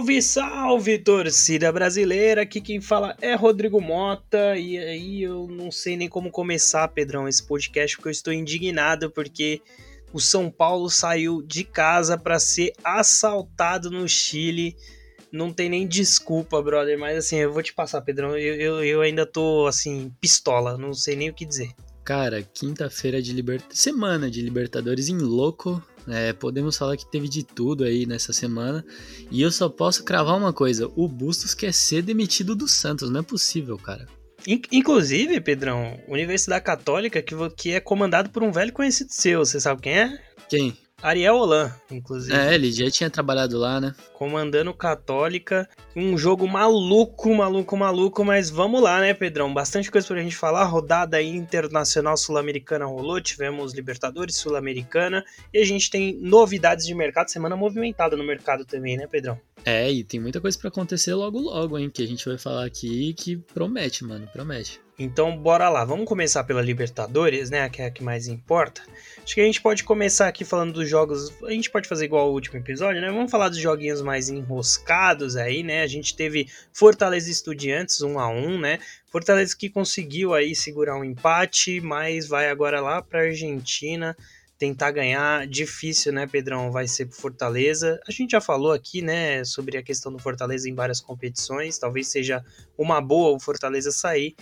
Salve, salve, torcida brasileira! Aqui quem fala é Rodrigo Mota e aí eu não sei nem como começar, Pedrão, esse podcast porque eu estou indignado porque o São Paulo saiu de casa para ser assaltado no Chile. Não tem nem desculpa, brother, mas assim, eu vou te passar, Pedrão. Eu, eu, eu ainda tô assim, pistola, não sei nem o que dizer. Cara, quinta-feira de Libertadores. Semana de Libertadores em louco. É, podemos falar que teve de tudo aí nessa semana. E eu só posso cravar uma coisa: o Bustos quer ser demitido do Santos. Não é possível, cara. Inclusive, Pedrão, Universidade Católica, que, que é comandado por um velho conhecido seu. Você sabe quem é? Quem? Ariel Holan, inclusive. É, ele já tinha trabalhado lá, né? Comandando Católica. Um jogo maluco, maluco, maluco, mas vamos lá, né, Pedrão? Bastante coisa pra gente falar. Rodada internacional sul-americana rolou, tivemos Libertadores Sul-Americana e a gente tem novidades de mercado, semana movimentada no mercado também, né, Pedrão? É, e tem muita coisa para acontecer logo logo, hein, que a gente vai falar aqui que promete, mano, promete. Então, bora lá. Vamos começar pela Libertadores, né? Que é a que mais importa. Acho que a gente pode começar aqui falando dos jogos. A gente pode fazer igual ao último episódio, né? Vamos falar dos joguinhos mais enroscados aí, né? A gente teve Fortaleza Estudiantes 1 a 1 né? Fortaleza que conseguiu aí segurar um empate, mas vai agora lá para Argentina tentar ganhar. Difícil, né, Pedrão? Vai ser pro Fortaleza. A gente já falou aqui, né, sobre a questão do Fortaleza em várias competições. Talvez seja uma boa o Fortaleza sair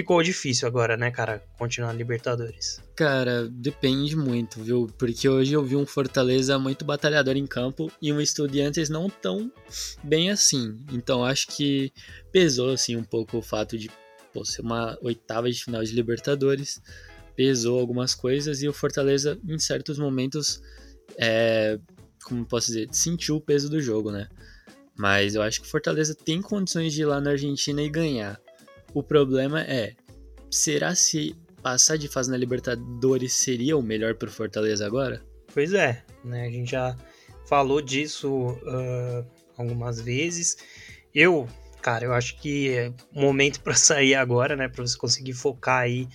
ficou difícil agora, né, cara, continuar Libertadores. Cara, depende muito, viu? Porque hoje eu vi um Fortaleza muito batalhador em campo e um Estudiantes não tão bem assim. Então acho que pesou assim um pouco o fato de pô, ser uma oitava de final de Libertadores. Pesou algumas coisas e o Fortaleza, em certos momentos, é, como posso dizer, sentiu o peso do jogo, né? Mas eu acho que o Fortaleza tem condições de ir lá na Argentina e ganhar. O problema é, será se passar de fase na Libertadores seria o melhor para o Fortaleza agora? Pois é, né? A gente já falou disso uh, algumas vezes. Eu, cara, eu acho que é momento para sair agora, né? Para você conseguir focar aí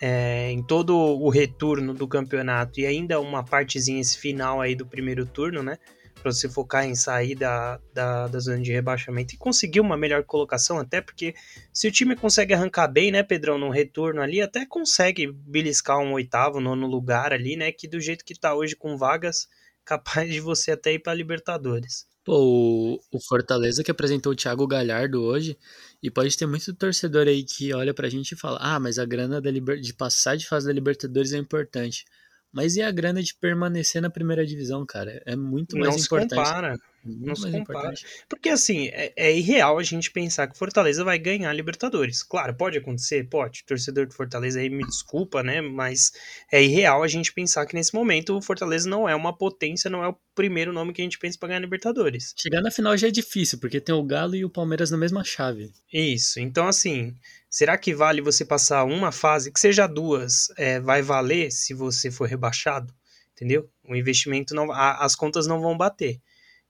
é, em todo o retorno do campeonato e ainda uma partezinha esse final aí do primeiro turno, né? Para você focar em sair da, da, da, zona de rebaixamento e conseguir uma melhor colocação, até porque se o time consegue arrancar bem, né, Pedrão, no retorno ali, até consegue beliscar um oitavo, nono lugar ali, né, que do jeito que tá hoje com vagas, capaz de você até ir para Libertadores. Pô, o, Fortaleza que apresentou o Thiago Galhardo hoje, e pode ter muito torcedor aí que olha pra gente e fala: ah, mas a grana da de passar de fase da Libertadores é importante. Mas e a grana de permanecer na primeira divisão, cara? É muito mais não importante. Se compara. Não se compara. Porque assim, é, é, irreal a gente pensar que Fortaleza vai ganhar a Libertadores. Claro, pode acontecer, pode. Torcedor do Fortaleza aí me desculpa, né? Mas é irreal a gente pensar que nesse momento o Fortaleza não é uma potência, não é o primeiro nome que a gente pensa para ganhar a Libertadores. Chegar na final já é difícil, porque tem o Galo e o Palmeiras na mesma chave. Isso. Então, assim, Será que vale você passar uma fase, que seja duas, é, vai valer se você for rebaixado? Entendeu? O investimento não. A, as contas não vão bater.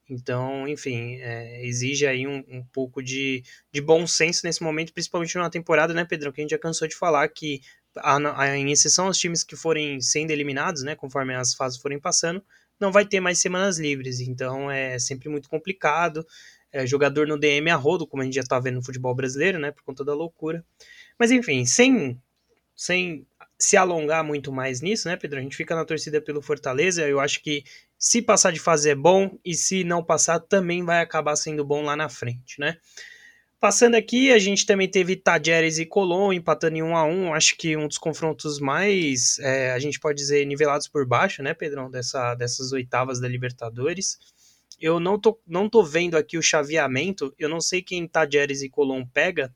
Então, enfim, é, exige aí um, um, pouco de, de bom senso nesse momento, principalmente numa temporada, né, Pedrão? Que a gente já cansou de falar que, a, a, em exceção aos times que forem sendo eliminados, né, conforme as fases forem passando, não vai ter mais semanas livres. Então, é sempre muito complicado é, jogador no DM a rodo, como a gente já tá vendo no futebol brasileiro, né, por conta da loucura. Mas enfim, sem, sem se alongar muito mais nisso, né, Pedro? A gente fica na torcida pelo Fortaleza. Eu acho que se passar de fase é bom e se não passar também vai acabar sendo bom lá na frente, né? Passando aqui, a gente também teve Tajeres e Colón empatando em 1 a 1 Acho que um dos confrontos mais, é, a gente pode dizer, nivelados por baixo, né, Pedrão? Dessa, dessas oitavas da Libertadores. Eu não tô, não tô vendo aqui o chaveamento. Eu não sei quem Tajeres e Colom pega.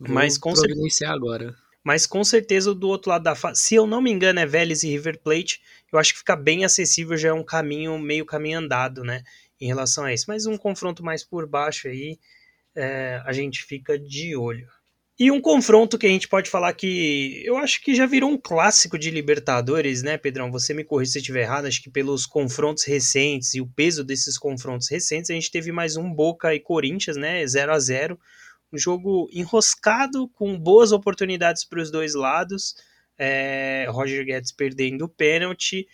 Vou mas com certeza. agora. Mas com certeza do outro lado da fase. Se eu não me engano, é Vélez e River Plate. Eu acho que fica bem acessível, já é um caminho, meio caminho andado, né? Em relação a isso. Mas um confronto mais por baixo aí, é, a gente fica de olho. E um confronto que a gente pode falar que eu acho que já virou um clássico de Libertadores, né, Pedrão? Você me corrija se eu estiver errado, acho que pelos confrontos recentes e o peso desses confrontos recentes, a gente teve mais um Boca e Corinthians, né, 0 a 0 Um jogo enroscado, com boas oportunidades para os dois lados. É, Roger Guedes perdendo o pênalti.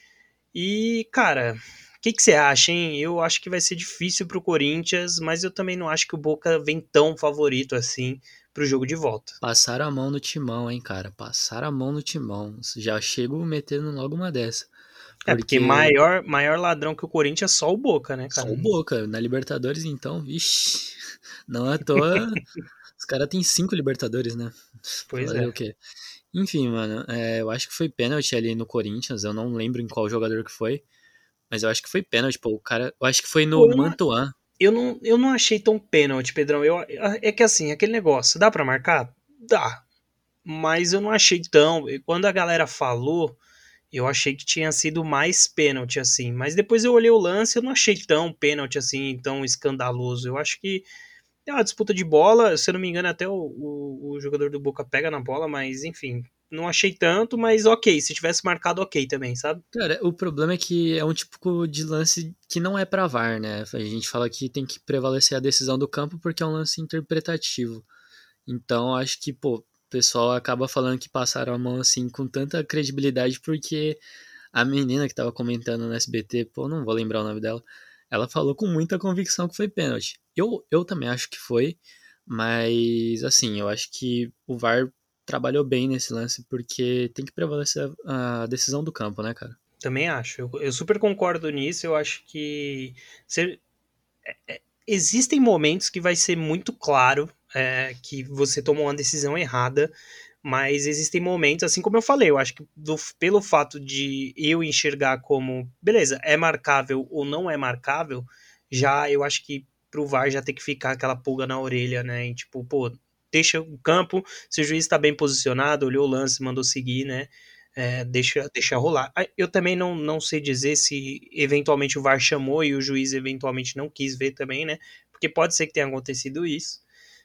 E, cara, que, que você acha, hein? Eu acho que vai ser difícil pro Corinthians, mas eu também não acho que o Boca vem tão favorito assim pro jogo de volta. Passaram a mão no timão, hein, cara? Passaram a mão no timão. Já chego metendo logo uma dessa. Porque... É, porque maior, maior ladrão que o Corinthians é só o Boca, né, cara? Só o Boca. Na Libertadores, então, vixi. Não é à toa. os caras têm cinco Libertadores, né? Pois Fazer é. O quê? Enfim, mano, é, eu acho que foi pênalti ali no Corinthians. Eu não lembro em qual jogador que foi. Mas eu acho que foi pênalti, pô. O cara. Eu acho que foi no Mantuan eu não, eu não achei tão pênalti, Pedrão. Eu, é que assim, aquele negócio, dá para marcar? Dá. Mas eu não achei tão. Quando a galera falou, eu achei que tinha sido mais pênalti, assim. Mas depois eu olhei o lance, eu não achei tão pênalti, assim, tão escandaloso. Eu acho que é uma disputa de bola. Se eu não me engano, até o, o, o jogador do Boca pega na bola, mas enfim, não achei tanto, mas ok. Se tivesse marcado, ok também, sabe? Cara, o problema é que é um tipo de lance que não é pra VAR, né? A gente fala que tem que prevalecer a decisão do campo porque é um lance interpretativo. Então, acho que, pô, pessoal acaba falando que passaram a mão assim com tanta credibilidade porque a menina que tava comentando no SBT, pô, não vou lembrar o nome dela, ela falou com muita convicção que foi pênalti. Eu, eu também acho que foi, mas assim, eu acho que o VAR trabalhou bem nesse lance, porque tem que prevalecer a, decisão do campo, né, cara? Também acho. Eu, eu super concordo nisso. Eu acho que ser, é, é, existem momentos que vai ser muito claro é, que você tomou uma decisão errada, mas existem momentos, assim como eu falei, eu acho que do, pelo fato de eu enxergar como, beleza, é marcável ou não é marcável, já eu acho que pro VAR já tem que ficar aquela pulga na orelha, né? E, tipo, pô, deixa o campo, se o juiz está bem posicionado, olhou o lance, mandou seguir, né? É, deixa, deixa rolar. Eu também não, não sei dizer se eventualmente o VAR chamou e o juiz eventualmente não quis ver também, né? Porque pode ser que tenha acontecido isso.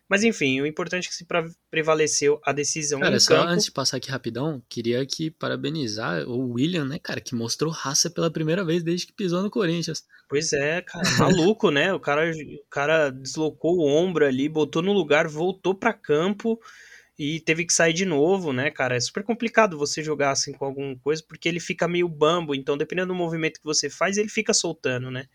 Mas enfim, o importante é que se prevaleceu a decisão. Cara, só campo. antes de passar aqui rapidão, queria aqui parabenizar o William, né, cara, que mostrou raça pela primeira vez desde que pisou no Corinthians. Pois é, cara, maluco, né? O cara, o cara deslocou o ombro ali, botou no lugar, voltou para campo e teve que sair de novo, né, cara? É super complicado você jogar assim com alguma coisa, porque ele fica meio bambo, então dependendo do movimento que você faz, ele fica soltando, né?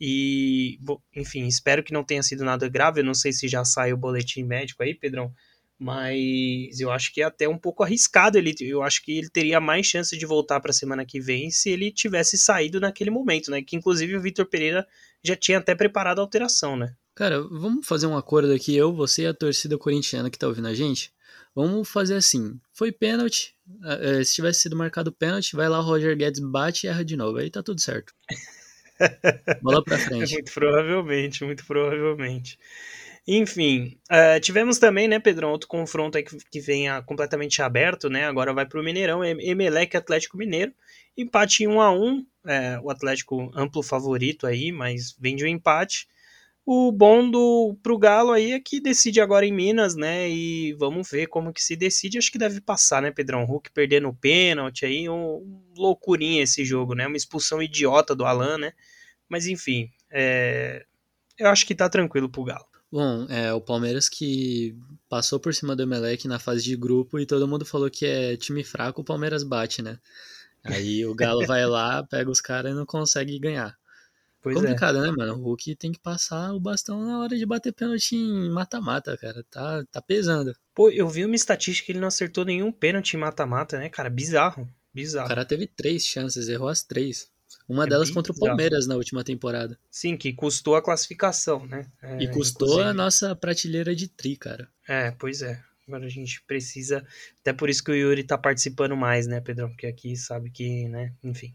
E, enfim, espero que não tenha sido nada grave. Eu não sei se já saiu o boletim médico aí, Pedrão. Mas eu acho que é até um pouco arriscado. Ele, eu acho que ele teria mais chance de voltar para a semana que vem se ele tivesse saído naquele momento, né? Que inclusive o Vitor Pereira já tinha até preparado a alteração, né? Cara, vamos fazer um acordo aqui, eu, você e a torcida corintiana que tá ouvindo a gente. Vamos fazer assim: foi pênalti. É, se tivesse sido marcado pênalti, vai lá o Roger Guedes bate e erra de novo. Aí tá tudo certo. Bola pra frente. muito provavelmente, muito provavelmente. Enfim, uh, tivemos também, né, Pedrão, outro confronto aí que, que vem a, completamente aberto, né? Agora vai pro Mineirão, Emelec Atlético Mineiro. Empate em 1 a 1 é, o Atlético amplo favorito aí, mas vem de um empate. O bom do pro Galo aí é que decide agora em Minas, né? E vamos ver como que se decide. Acho que deve passar, né, Pedrão? Hulk perdendo o pênalti aí, um, loucurinha esse jogo, né? Uma expulsão idiota do Alan, né? Mas enfim, é... eu acho que tá tranquilo pro Galo. Bom, é o Palmeiras que passou por cima do Emelec na fase de grupo e todo mundo falou que é time fraco, o Palmeiras bate, né? Aí o Galo vai lá, pega os caras e não consegue ganhar. Pois é. Complicado, é. né, mano? O Hulk tem que passar o bastão na hora de bater pênalti em mata-mata, cara. Tá, tá pesando. Pô, eu vi uma estatística que ele não acertou nenhum pênalti em mata-mata, né, cara? Bizarro. Bizarro. O cara teve três chances, errou as três. Uma é delas contra o Palmeiras na última temporada. Sim, que custou a classificação, né? É, e custou inclusive. a nossa prateleira de tri, cara. É, pois é. Agora a gente precisa. Até por isso que o Yuri tá participando mais, né, Pedrão? Porque aqui sabe que, né? Enfim.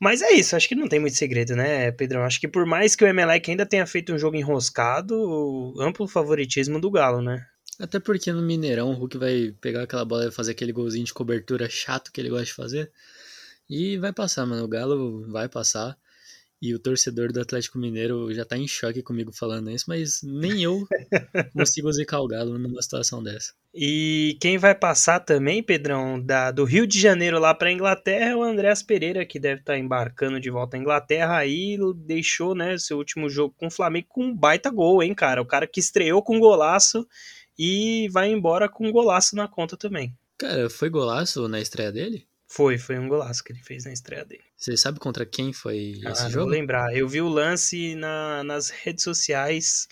Mas é isso, acho que não tem muito segredo, né, Pedrão? Acho que por mais que o Emelec ainda tenha feito um jogo enroscado, amplo favoritismo do Galo, né? Até porque no Mineirão o Hulk vai pegar aquela bola e fazer aquele golzinho de cobertura chato que ele gosta de fazer. E vai passar, mano. O Galo vai passar. E o torcedor do Atlético Mineiro já tá em choque comigo falando isso, mas nem eu consigo zicar o Galo numa situação dessa. E quem vai passar também, Pedrão, da, do Rio de Janeiro lá para Inglaterra é o Andréas Pereira, que deve estar tá embarcando de volta à Inglaterra. Aí deixou, né, seu último jogo com o Flamengo com um baita gol, hein, cara? O cara que estreou com golaço e vai embora com golaço na conta também. Cara, foi golaço na estreia dele? Foi, foi um golaço que ele fez na estreia dele. Você sabe contra quem foi ah, esse jogo? Vou lembrar. Eu vi o lance na, nas redes sociais,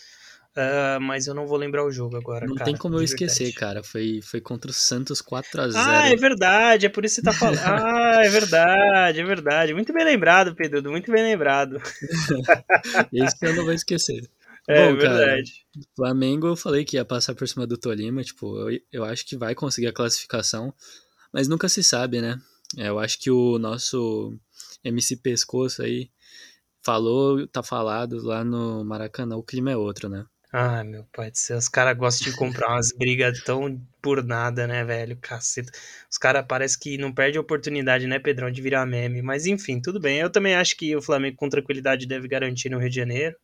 uh, mas eu não vou lembrar o jogo agora. Não cara, tem como eu esquecer, cara. Foi, foi contra o Santos 4 a 0 Ah, é verdade. É por isso que você tá falando. ah, é verdade, é verdade. Muito bem lembrado, Pedro. Muito bem lembrado. Esse eu não vou esquecer. É Bom, verdade. Cara, Flamengo, eu falei que ia passar por cima do Tolima. Tipo, eu, eu acho que vai conseguir a classificação, mas nunca se sabe, né? É, eu acho que o nosso MC Pescoço aí falou, tá falado lá no Maracanã, o clima é outro, né? Ah, meu pai do céu, os caras gostam de comprar umas brigas tão por nada, né, velho? Caceta. Os caras parece que não perde a oportunidade, né, Pedrão, de virar meme. Mas enfim, tudo bem. Eu também acho que o Flamengo com tranquilidade deve garantir no Rio de Janeiro.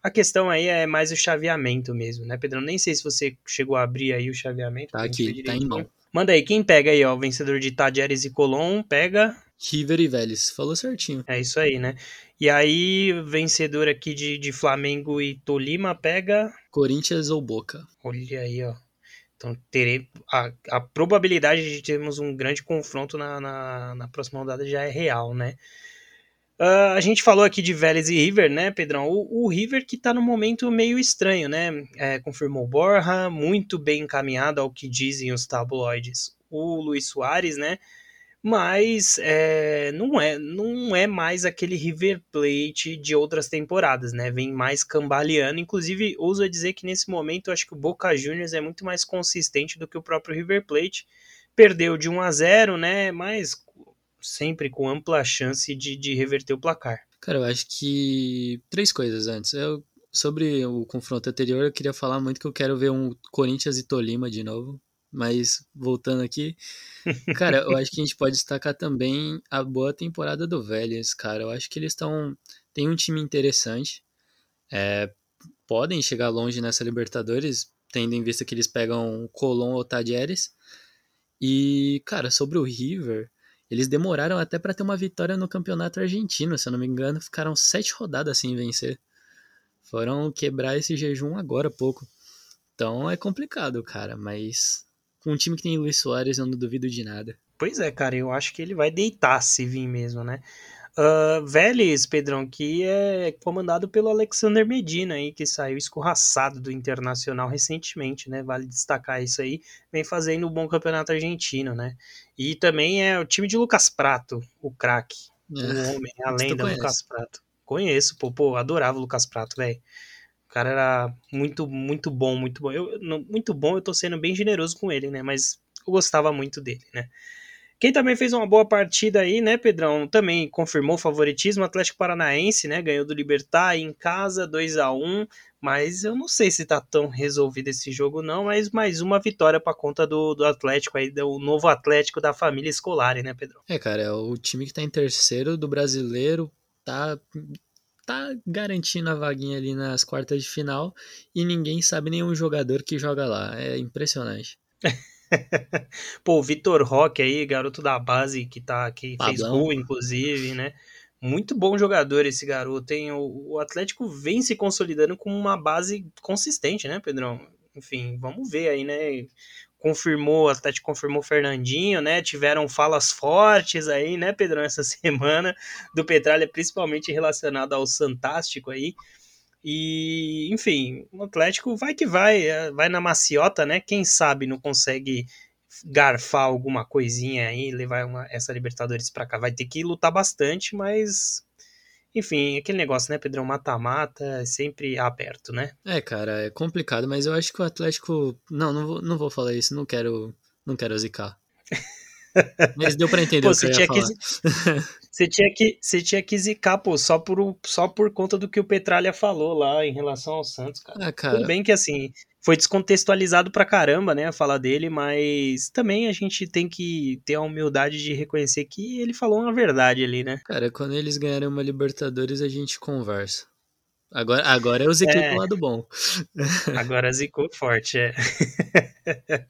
A questão aí é mais o chaveamento mesmo, né, Pedrão? Nem sei se você chegou a abrir aí o chaveamento. Tá aqui, tá em mão. Manda aí, quem pega aí, ó, o vencedor de Tadieres e Colom, pega... River e Vélez, falou certinho. É isso aí, né? E aí, vencedor aqui de, de Flamengo e Tolima, pega... Corinthians ou Boca. Olha aí, ó. Então, terei, a, a probabilidade de termos um grande confronto na, na, na próxima rodada já é real, né? Uh, a gente falou aqui de Vélez e River, né, Pedrão? O, o River que tá num momento meio estranho, né? É, confirmou Borja, muito bem encaminhado ao que dizem os tabloides. O Luiz Soares, né? Mas é, não, é, não é mais aquele River Plate de outras temporadas, né? Vem mais cambaleando. Inclusive, ouso dizer que nesse momento eu acho que o Boca Juniors é muito mais consistente do que o próprio River Plate. Perdeu de 1 a 0, né? Mas sempre com ampla chance de, de reverter o placar. Cara, eu acho que três coisas antes. Eu, sobre o confronto anterior, eu queria falar muito que eu quero ver um Corinthians e Tolima de novo. Mas voltando aqui, cara, eu acho que a gente pode destacar também a boa temporada do Vélez, cara. Eu acho que eles estão. Tem um time interessante. É, podem chegar longe nessa Libertadores, tendo em vista que eles pegam Colón ou Tadieres. E, cara, sobre o River, eles demoraram até para ter uma vitória no campeonato argentino, se eu não me engano, ficaram sete rodadas sem vencer. Foram quebrar esse jejum agora há pouco. Então é complicado, cara, mas com um time que tem Luiz Soares eu não duvido de nada. Pois é, cara, eu acho que ele vai deitar se vir mesmo, né? Uh, Vélez, Pedrão, que é comandado pelo Alexander Medina, aí, que saiu escorraçado do Internacional recentemente, né? Vale destacar isso aí. Vem fazendo um bom campeonato argentino, né? E também é o time de Lucas Prato, o craque. É. O homem, a lenda Lucas Prato. Conheço, pô, pô, adorava o Lucas Prato, velho. O cara era muito, muito bom, muito bom. Eu, não, muito bom, eu tô sendo bem generoso com ele, né? Mas eu gostava muito dele, né? Quem também fez uma boa partida aí, né, Pedrão? Também confirmou o favoritismo, Atlético Paranaense, né? Ganhou do Libertar em casa, 2 a 1 mas eu não sei se tá tão resolvido esse jogo não, mas mais uma vitória para conta do, do Atlético aí, do novo Atlético da família escolar, né, Pedro? É, cara, é o time que tá em terceiro do brasileiro, tá tá garantindo a vaguinha ali nas quartas de final e ninguém sabe nenhum jogador que joga lá. É impressionante. Pô, o Vitor Roque aí, garoto da base que tá que fez gol, inclusive, né? Muito bom jogador esse garoto, hein? O, o Atlético vem se consolidando com uma base consistente, né, Pedrão? Enfim, vamos ver aí, né? Confirmou, o Atlético confirmou Fernandinho, né? Tiveram falas fortes aí, né, Pedrão, essa semana do Petralha, principalmente relacionado ao Santástico aí. E, enfim, o Atlético vai que vai, é, vai na maciota, né? Quem sabe não consegue garfar alguma coisinha aí, levar uma, essa Libertadores para cá. Vai ter que lutar bastante, mas enfim, aquele negócio, né, Pedrão? Mata-mata, é sempre aberto, né? É, cara, é complicado, mas eu acho que o Atlético. Não, não vou, não vou falar isso, não quero, não quero zicar. Mas deu pra entender pô, o que você tinha que Você tinha que, você tinha que zicar, pô, só por, só por conta do que o Petralha falou lá em relação ao Santos, cara. Ah, cara. Tudo bem que, assim, foi descontextualizado pra caramba, né, a fala dele, mas também a gente tem que ter a humildade de reconhecer que ele falou uma verdade ali, né? Cara, quando eles ganharem uma Libertadores, a gente conversa. Agora, agora eu ziquei é. pro lado bom. Agora zicou forte, é.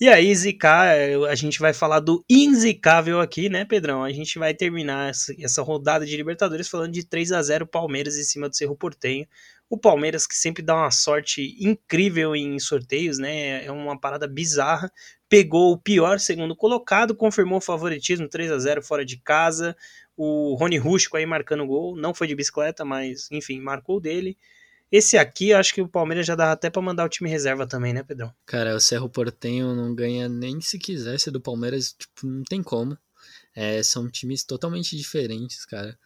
E aí, zicar, a gente vai falar do inzicável aqui, né, Pedrão? A gente vai terminar essa rodada de Libertadores falando de 3 a 0 Palmeiras em cima do Cerro Portenho. O Palmeiras, que sempre dá uma sorte incrível em sorteios, né? É uma parada bizarra. Pegou o pior segundo colocado, confirmou o favoritismo 3 a 0 fora de casa. O Rony Rústico aí marcando gol. Não foi de bicicleta, mas enfim, marcou dele. Esse aqui, acho que o Palmeiras já dá até para mandar o time reserva também, né, Pedrão? Cara, o Cerro Portenho não ganha nem se quisesse do Palmeiras, tipo, não tem como. É, são times totalmente diferentes, cara.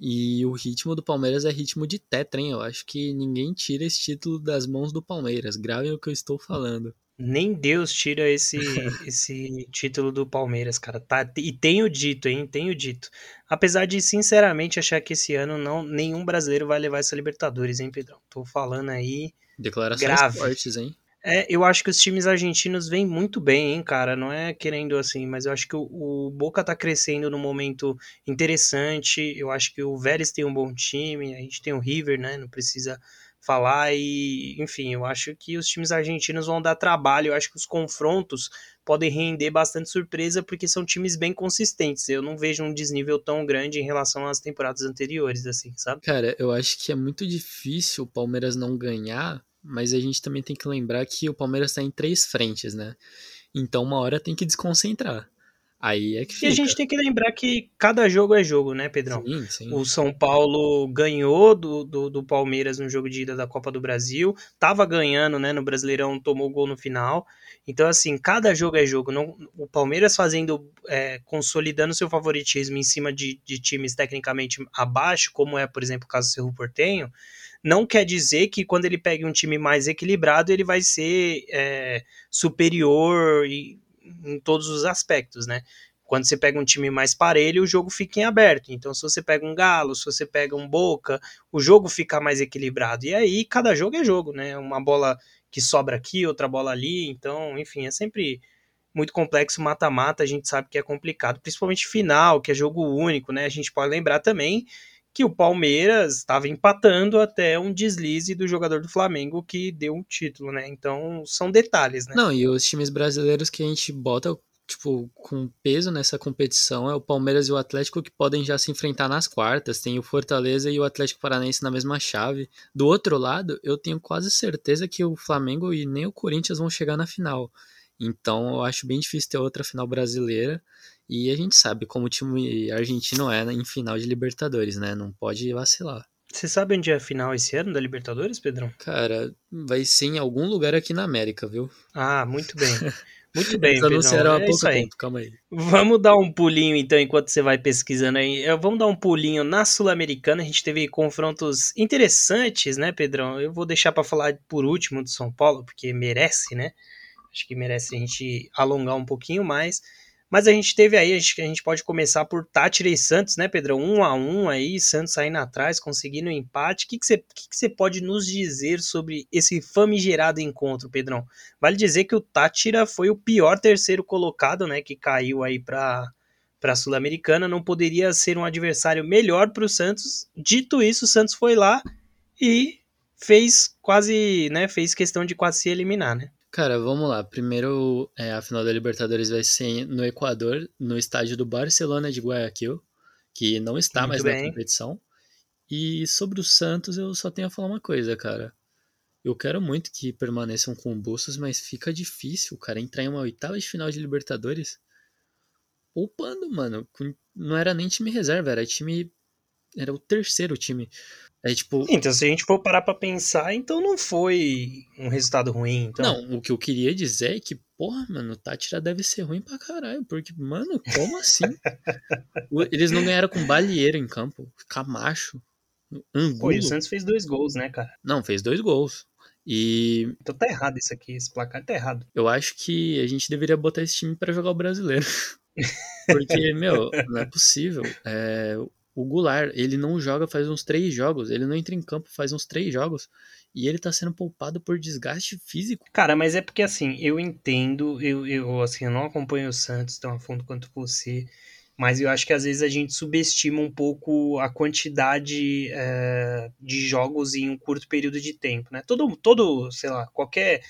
E o ritmo do Palmeiras é ritmo de tetra, hein? Eu acho que ninguém tira esse título das mãos do Palmeiras. Gravem o que eu estou falando. Nem Deus tira esse, esse título do Palmeiras, cara. Tá, e tenho dito, hein? Tenho dito. Apesar de, sinceramente, achar que esse ano não nenhum brasileiro vai levar essa Libertadores, hein, Pedrão? Tô falando aí. Declarações grave. fortes, hein? É, eu acho que os times argentinos vêm muito bem, hein, cara. Não é querendo assim, mas eu acho que o, o Boca tá crescendo num momento interessante. Eu acho que o Vélez tem um bom time. A gente tem o River, né? Não precisa falar e, enfim, eu acho que os times argentinos vão dar trabalho, eu acho que os confrontos podem render bastante surpresa porque são times bem consistentes. Eu não vejo um desnível tão grande em relação às temporadas anteriores, assim, sabe? Cara, eu acho que é muito difícil o Palmeiras não ganhar, mas a gente também tem que lembrar que o Palmeiras está em três frentes, né? Então uma hora tem que desconcentrar. Aí é que fica. E a gente tem que lembrar que cada jogo é jogo, né, Pedrão? Sim, sim. O São Paulo ganhou do, do, do, Palmeiras no jogo de ida da Copa do Brasil, tava ganhando, né, no Brasileirão, tomou gol no final. Então, assim, cada jogo é jogo. Não, o Palmeiras fazendo, é, consolidando seu favoritismo em cima de, de times tecnicamente abaixo, como é, por exemplo, o caso do Cerro Portenho, não quer dizer que quando ele pega um time mais equilibrado, ele vai ser é, superior e em todos os aspectos, né? Quando você pega um time mais parelho, o jogo fica em aberto. Então, se você pega um Galo, se você pega um Boca, o jogo fica mais equilibrado. E aí, cada jogo é jogo, né? Uma bola que sobra aqui, outra bola ali. Então, enfim, é sempre muito complexo. Mata-mata, a gente sabe que é complicado, principalmente final, que é jogo único, né? A gente pode lembrar também que o Palmeiras estava empatando até um deslize do jogador do Flamengo que deu um título, né? Então são detalhes, né? Não, e os times brasileiros que a gente bota tipo com peso nessa competição é o Palmeiras e o Atlético que podem já se enfrentar nas quartas. Tem o Fortaleza e o Atlético Paranaense na mesma chave. Do outro lado, eu tenho quase certeza que o Flamengo e nem o Corinthians vão chegar na final. Então eu acho bem difícil ter outra final brasileira. E a gente sabe como o time argentino é em final de Libertadores, né? Não pode vacilar. Você sabe onde é a final esse ano da Libertadores, Pedrão? Cara, vai ser em algum lugar aqui na América, viu? Ah, muito bem. Muito bem, Eles anunciaram há é pouco tempo, calma aí. Vamos dar um pulinho então, enquanto você vai pesquisando aí. Vamos dar um pulinho na Sul-Americana. A gente teve confrontos interessantes, né, Pedrão? Eu vou deixar para falar por último do São Paulo, porque merece, né? Acho que merece a gente alongar um pouquinho mais. Mas a gente teve aí, acho que a gente pode começar por Tátira e Santos, né, Pedrão? Um a um aí, Santos saindo atrás, conseguindo um empate. O que, que, você, que, que você pode nos dizer sobre esse famigerado encontro, Pedrão? Vale dizer que o Tátira foi o pior terceiro colocado, né, que caiu aí para para a Sul-Americana, não poderia ser um adversário melhor para o Santos. Dito isso, o Santos foi lá e fez quase, né, fez questão de quase se eliminar, né? Cara, vamos lá. Primeiro, é, a final da Libertadores vai ser no Equador, no estádio do Barcelona de Guayaquil, que não está Muito mais bem. na competição. E sobre o Santos, eu só tenho a falar uma coisa, cara. Eu quero muito que permaneçam com o Bustos, mas fica difícil, cara, entrar em uma oitava de final de Libertadores poupando, mano. Não era nem time reserva, era time. Era o terceiro time. É tipo. Então, se a gente for parar pra pensar, então não foi um resultado ruim. Então... Não, o que eu queria dizer é que, porra, mano, o Tátira deve ser ruim pra caralho. Porque, mano, como assim? Eles não ganharam com Balieiro em campo. Camacho. Angulo. Pô, e o Santos fez dois gols, né, cara? Não, fez dois gols. E. Então tá errado isso aqui, esse placar tá errado. Eu acho que a gente deveria botar esse time para jogar o brasileiro. Porque, meu, não é possível. É, o Goulart, ele não joga faz uns três jogos, ele não entra em campo faz uns três jogos e ele tá sendo poupado por desgaste físico. Cara, mas é porque assim, eu entendo, eu, eu assim, eu não acompanho o Santos tão a fundo quanto você, mas eu acho que às vezes a gente subestima um pouco a quantidade é, de jogos em um curto período de tempo, né? Todo, todo sei lá, qualquer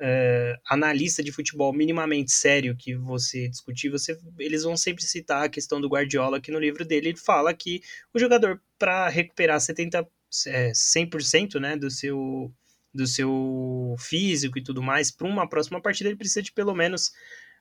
uh, analista de futebol minimamente sério que você discutir, você, eles vão sempre citar a questão do Guardiola, que no livro dele ele fala que o jogador, para recuperar 70%, é, 100% né, do seu do seu físico e tudo mais, para uma próxima partida ele precisa de pelo menos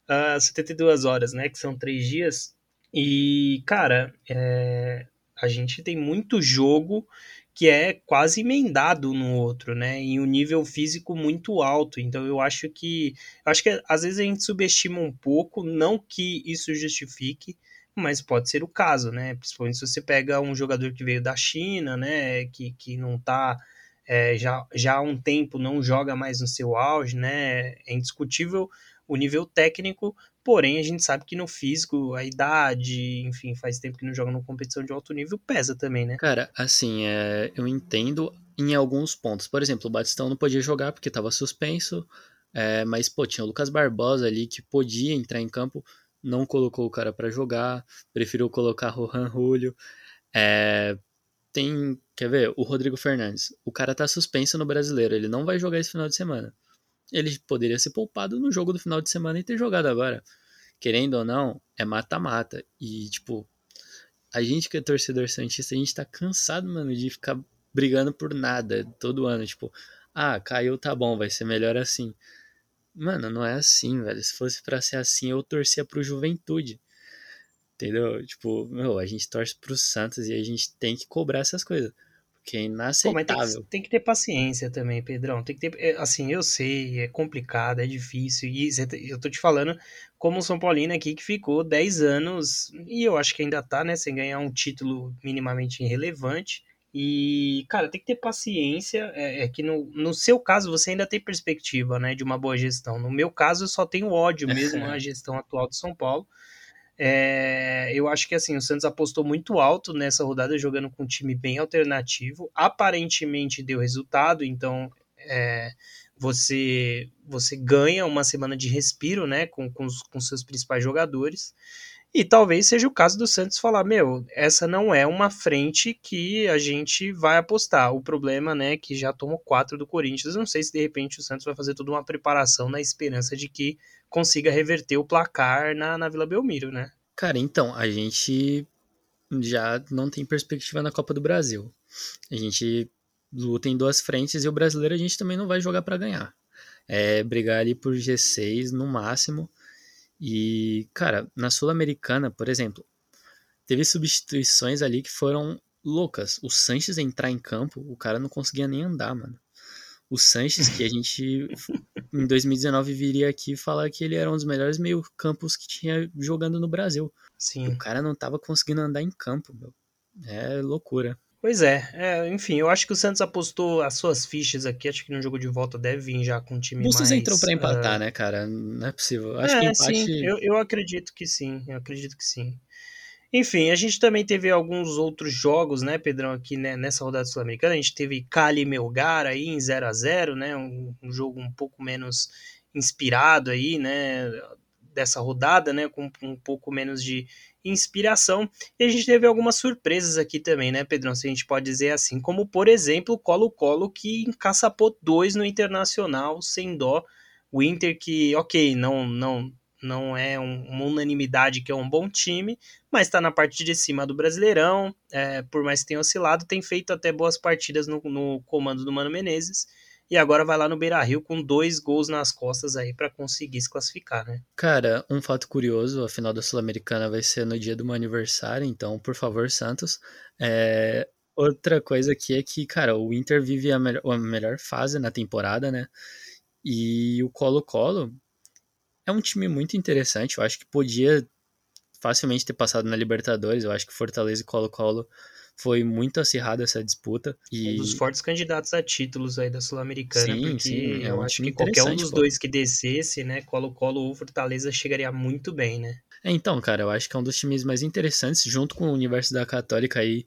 uh, ah, 72 horas, né? Que são três dias. E, cara, é, a gente tem muito jogo que é quase emendado no outro, né? Em um nível físico muito alto. Então eu acho que. Acho que às vezes a gente subestima um pouco, não que isso justifique, mas pode ser o caso, né? Principalmente se você pega um jogador que veio da China, né? Que, que não tá. É, já, já há um tempo não joga mais no seu auge, né? É indiscutível o nível técnico, porém a gente sabe que no físico, a idade, enfim, faz tempo que não joga numa competição de alto nível, pesa também, né? Cara, assim, é, eu entendo em alguns pontos. Por exemplo, o Batistão não podia jogar porque estava suspenso, é, mas, pô, tinha o Lucas Barbosa ali que podia entrar em campo, não colocou o cara para jogar, preferiu colocar Rohan Julio. É, tem, quer ver, o Rodrigo Fernandes. O cara tá suspenso no brasileiro, ele não vai jogar esse final de semana ele poderia ser poupado no jogo do final de semana e ter jogado agora. Querendo ou não, é mata-mata. E, tipo, a gente que é torcedor Santista, a gente tá cansado, mano, de ficar brigando por nada todo ano. Tipo, ah, caiu, tá bom, vai ser melhor assim. Mano, não é assim, velho. Se fosse para ser assim, eu torcia pro Juventude. Entendeu? Tipo, meu, a gente torce pro Santos e a gente tem que cobrar essas coisas que é inaceitável. Pô, tem, que, ter paciência também, Pedrão. Tem que ter, é, assim, eu sei, é complicado, é difícil. E eu tô te falando como São Paulino aqui que ficou 10 anos, e eu acho que ainda tá, né, sem ganhar um título minimamente irrelevante. E, cara, tem que ter paciência. É, é, que no, no seu caso você ainda tem perspectiva, né, de uma boa gestão. No meu caso, eu só tenho ódio mesmo à gestão atual de São Paulo. É, eu acho que assim, o Santos apostou muito alto nessa rodada, jogando com um time bem alternativo. Aparentemente deu resultado, então é, você você ganha uma semana de respiro né, com, com, os, com seus principais jogadores. E talvez seja o caso do Santos falar: meu, essa não é uma frente que a gente vai apostar. O problema, né, que já tomou quatro do Corinthians. Não sei se de repente o Santos vai fazer toda uma preparação na esperança de que consiga reverter o placar na, na Vila Belmiro, né? Cara, então, a gente já não tem perspectiva na Copa do Brasil. A gente luta em duas frentes e o brasileiro a gente também não vai jogar para ganhar. É brigar ali por G6 no máximo. E, cara, na Sul-Americana, por exemplo, teve substituições ali que foram loucas. O Sanches entrar em campo, o cara não conseguia nem andar, mano o Sanches, que a gente em 2019 viria aqui falar que ele era um dos melhores meio-campos que tinha jogando no Brasil. Sim. O cara não tava conseguindo andar em campo, meu. É loucura. Pois é, é, enfim, eu acho que o Santos apostou as suas fichas aqui, acho que no jogo de volta deve vir já com um time Bustos mais... entrou para empatar, uh... né, cara? Não é possível. Acho é, que empate... sim, eu, eu acredito que sim, eu acredito que sim. Enfim, a gente também teve alguns outros jogos, né, Pedrão, aqui né, nessa rodada sul-americana. A gente teve Cali Melgar aí em 0 a 0 né, um, um, jogo um pouco menos inspirado aí, né, dessa rodada, né, com um pouco menos de inspiração. E a gente teve algumas surpresas aqui também, né, Pedrão, se a gente pode dizer assim, como por exemplo, o Colo-Colo que encaçapou dois no Internacional sem dó. O Inter que, ok, não não não é um, uma unanimidade que é um bom time, mas está na parte de cima do Brasileirão, é, por mais que tenha oscilado, tem feito até boas partidas no, no comando do Mano Menezes, e agora vai lá no Beira Rio com dois gols nas costas aí para conseguir se classificar, né? Cara, um fato curioso, a final da Sul-Americana vai ser no dia do meu aniversário, então, por favor, Santos. É... Outra coisa aqui é que, cara, o Inter vive a, me a melhor fase na temporada, né? E o Colo-Colo é um time muito interessante. Eu acho que podia facilmente ter passado na Libertadores. Eu acho que Fortaleza e Colo-Colo foi muito acirrada essa disputa. E... Um dos fortes candidatos a títulos aí da Sul-Americana, porque sim, é um eu acho que qualquer um dos pô. dois que descesse, né, Colo-Colo ou Fortaleza chegaria muito bem, né? É, então, cara, eu acho que é um dos times mais interessantes, junto com o Universidade Católica aí,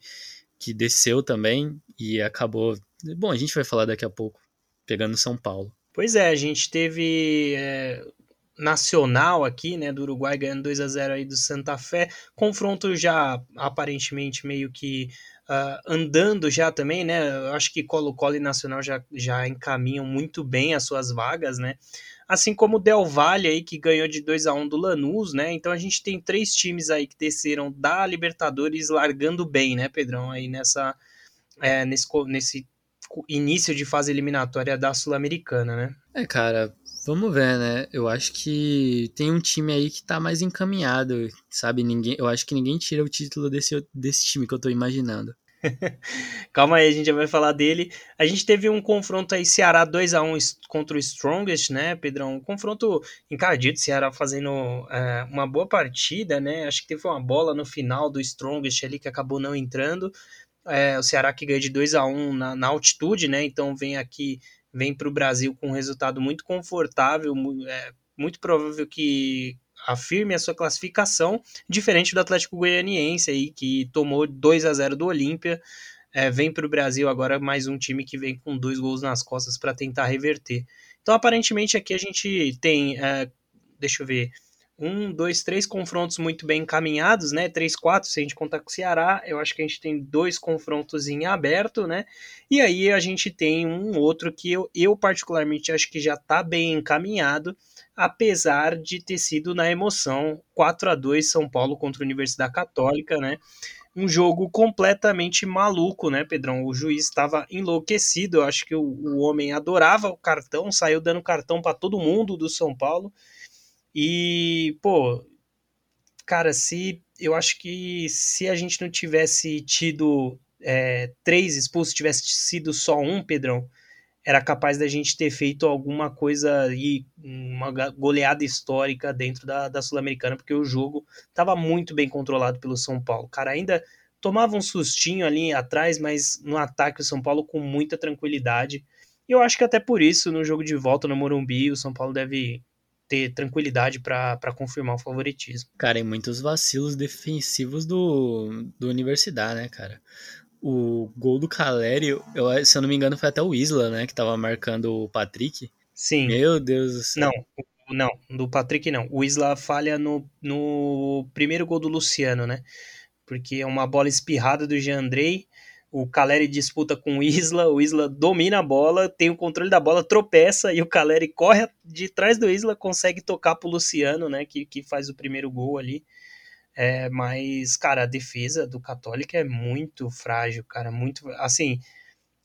que desceu também e acabou... Bom, a gente vai falar daqui a pouco, pegando São Paulo. Pois é, a gente teve é, nacional aqui, né, do Uruguai ganhando 2 a 0 aí do Santa Fé, confronto já aparentemente meio que uh, andando já também, né, eu acho que Colo-Colo e Nacional já, já encaminham muito bem as suas vagas, né, assim como o Del Valle aí que ganhou de 2 a 1 do Lanús, né, então a gente tem três times aí que desceram da Libertadores largando bem, né, Pedrão, aí nessa é, nesse, nesse início de fase eliminatória da Sul-Americana, né? É, cara, vamos ver, né? Eu acho que tem um time aí que tá mais encaminhado, sabe? Ninguém, eu acho que ninguém tira o título desse, desse time que eu tô imaginando. Calma aí, a gente já vai falar dele. A gente teve um confronto aí, Ceará 2 a 1 contra o Strongest, né, Pedrão? Um confronto encardido, Ceará fazendo é, uma boa partida, né? Acho que teve uma bola no final do Strongest ali que acabou não entrando. É, o Ceará que ganha de 2 a 1 na, na altitude, né? Então vem aqui, vem para o Brasil com um resultado muito confortável, é, muito provável que afirme a sua classificação, diferente do Atlético Goianiense aí, que tomou 2 a 0 do Olímpia. É, vem para o Brasil agora mais um time que vem com dois gols nas costas para tentar reverter. Então, aparentemente, aqui a gente tem, é, deixa eu ver, um, dois, três confrontos muito bem encaminhados, né? Três, quatro, se a gente contar com o Ceará, eu acho que a gente tem dois confrontos em aberto, né? E aí a gente tem um outro que eu, eu particularmente acho que já está bem encaminhado, apesar de ter sido na emoção 4 a 2 São Paulo contra a Universidade Católica, né? Um jogo completamente maluco, né, Pedrão? O juiz estava enlouquecido. Eu acho que o, o homem adorava o cartão, saiu dando cartão para todo mundo do São Paulo. E, pô, cara, se eu acho que se a gente não tivesse tido é, três expulsos, tivesse sido só um, Pedrão, era capaz da gente ter feito alguma coisa e uma goleada histórica dentro da, da Sul-Americana, porque o jogo estava muito bem controlado pelo São Paulo. Cara, ainda tomava um sustinho ali atrás, mas no ataque o São Paulo com muita tranquilidade. E eu acho que até por isso, no jogo de volta no Morumbi, o São Paulo deve ter tranquilidade para confirmar o favoritismo. Cara, e muitos vacilos defensivos do, do Universidade, né, cara? o gol do Caleri, eu, se eu não me engano, foi até o Isla, né? Que tava marcando o Patrick. Sim. Meu Deus do céu. Não, não, do Patrick não. O Isla falha no, no primeiro gol do Luciano, né? Porque é uma bola espirrada do Jean Andrei. O Caleri disputa com o Isla, o Isla domina a bola, tem o controle da bola, tropeça e o Caleri corre de trás do Isla, consegue tocar pro Luciano, né? Que, que faz o primeiro gol ali. É, mas, cara, a defesa do Católica é muito frágil, cara, muito, assim,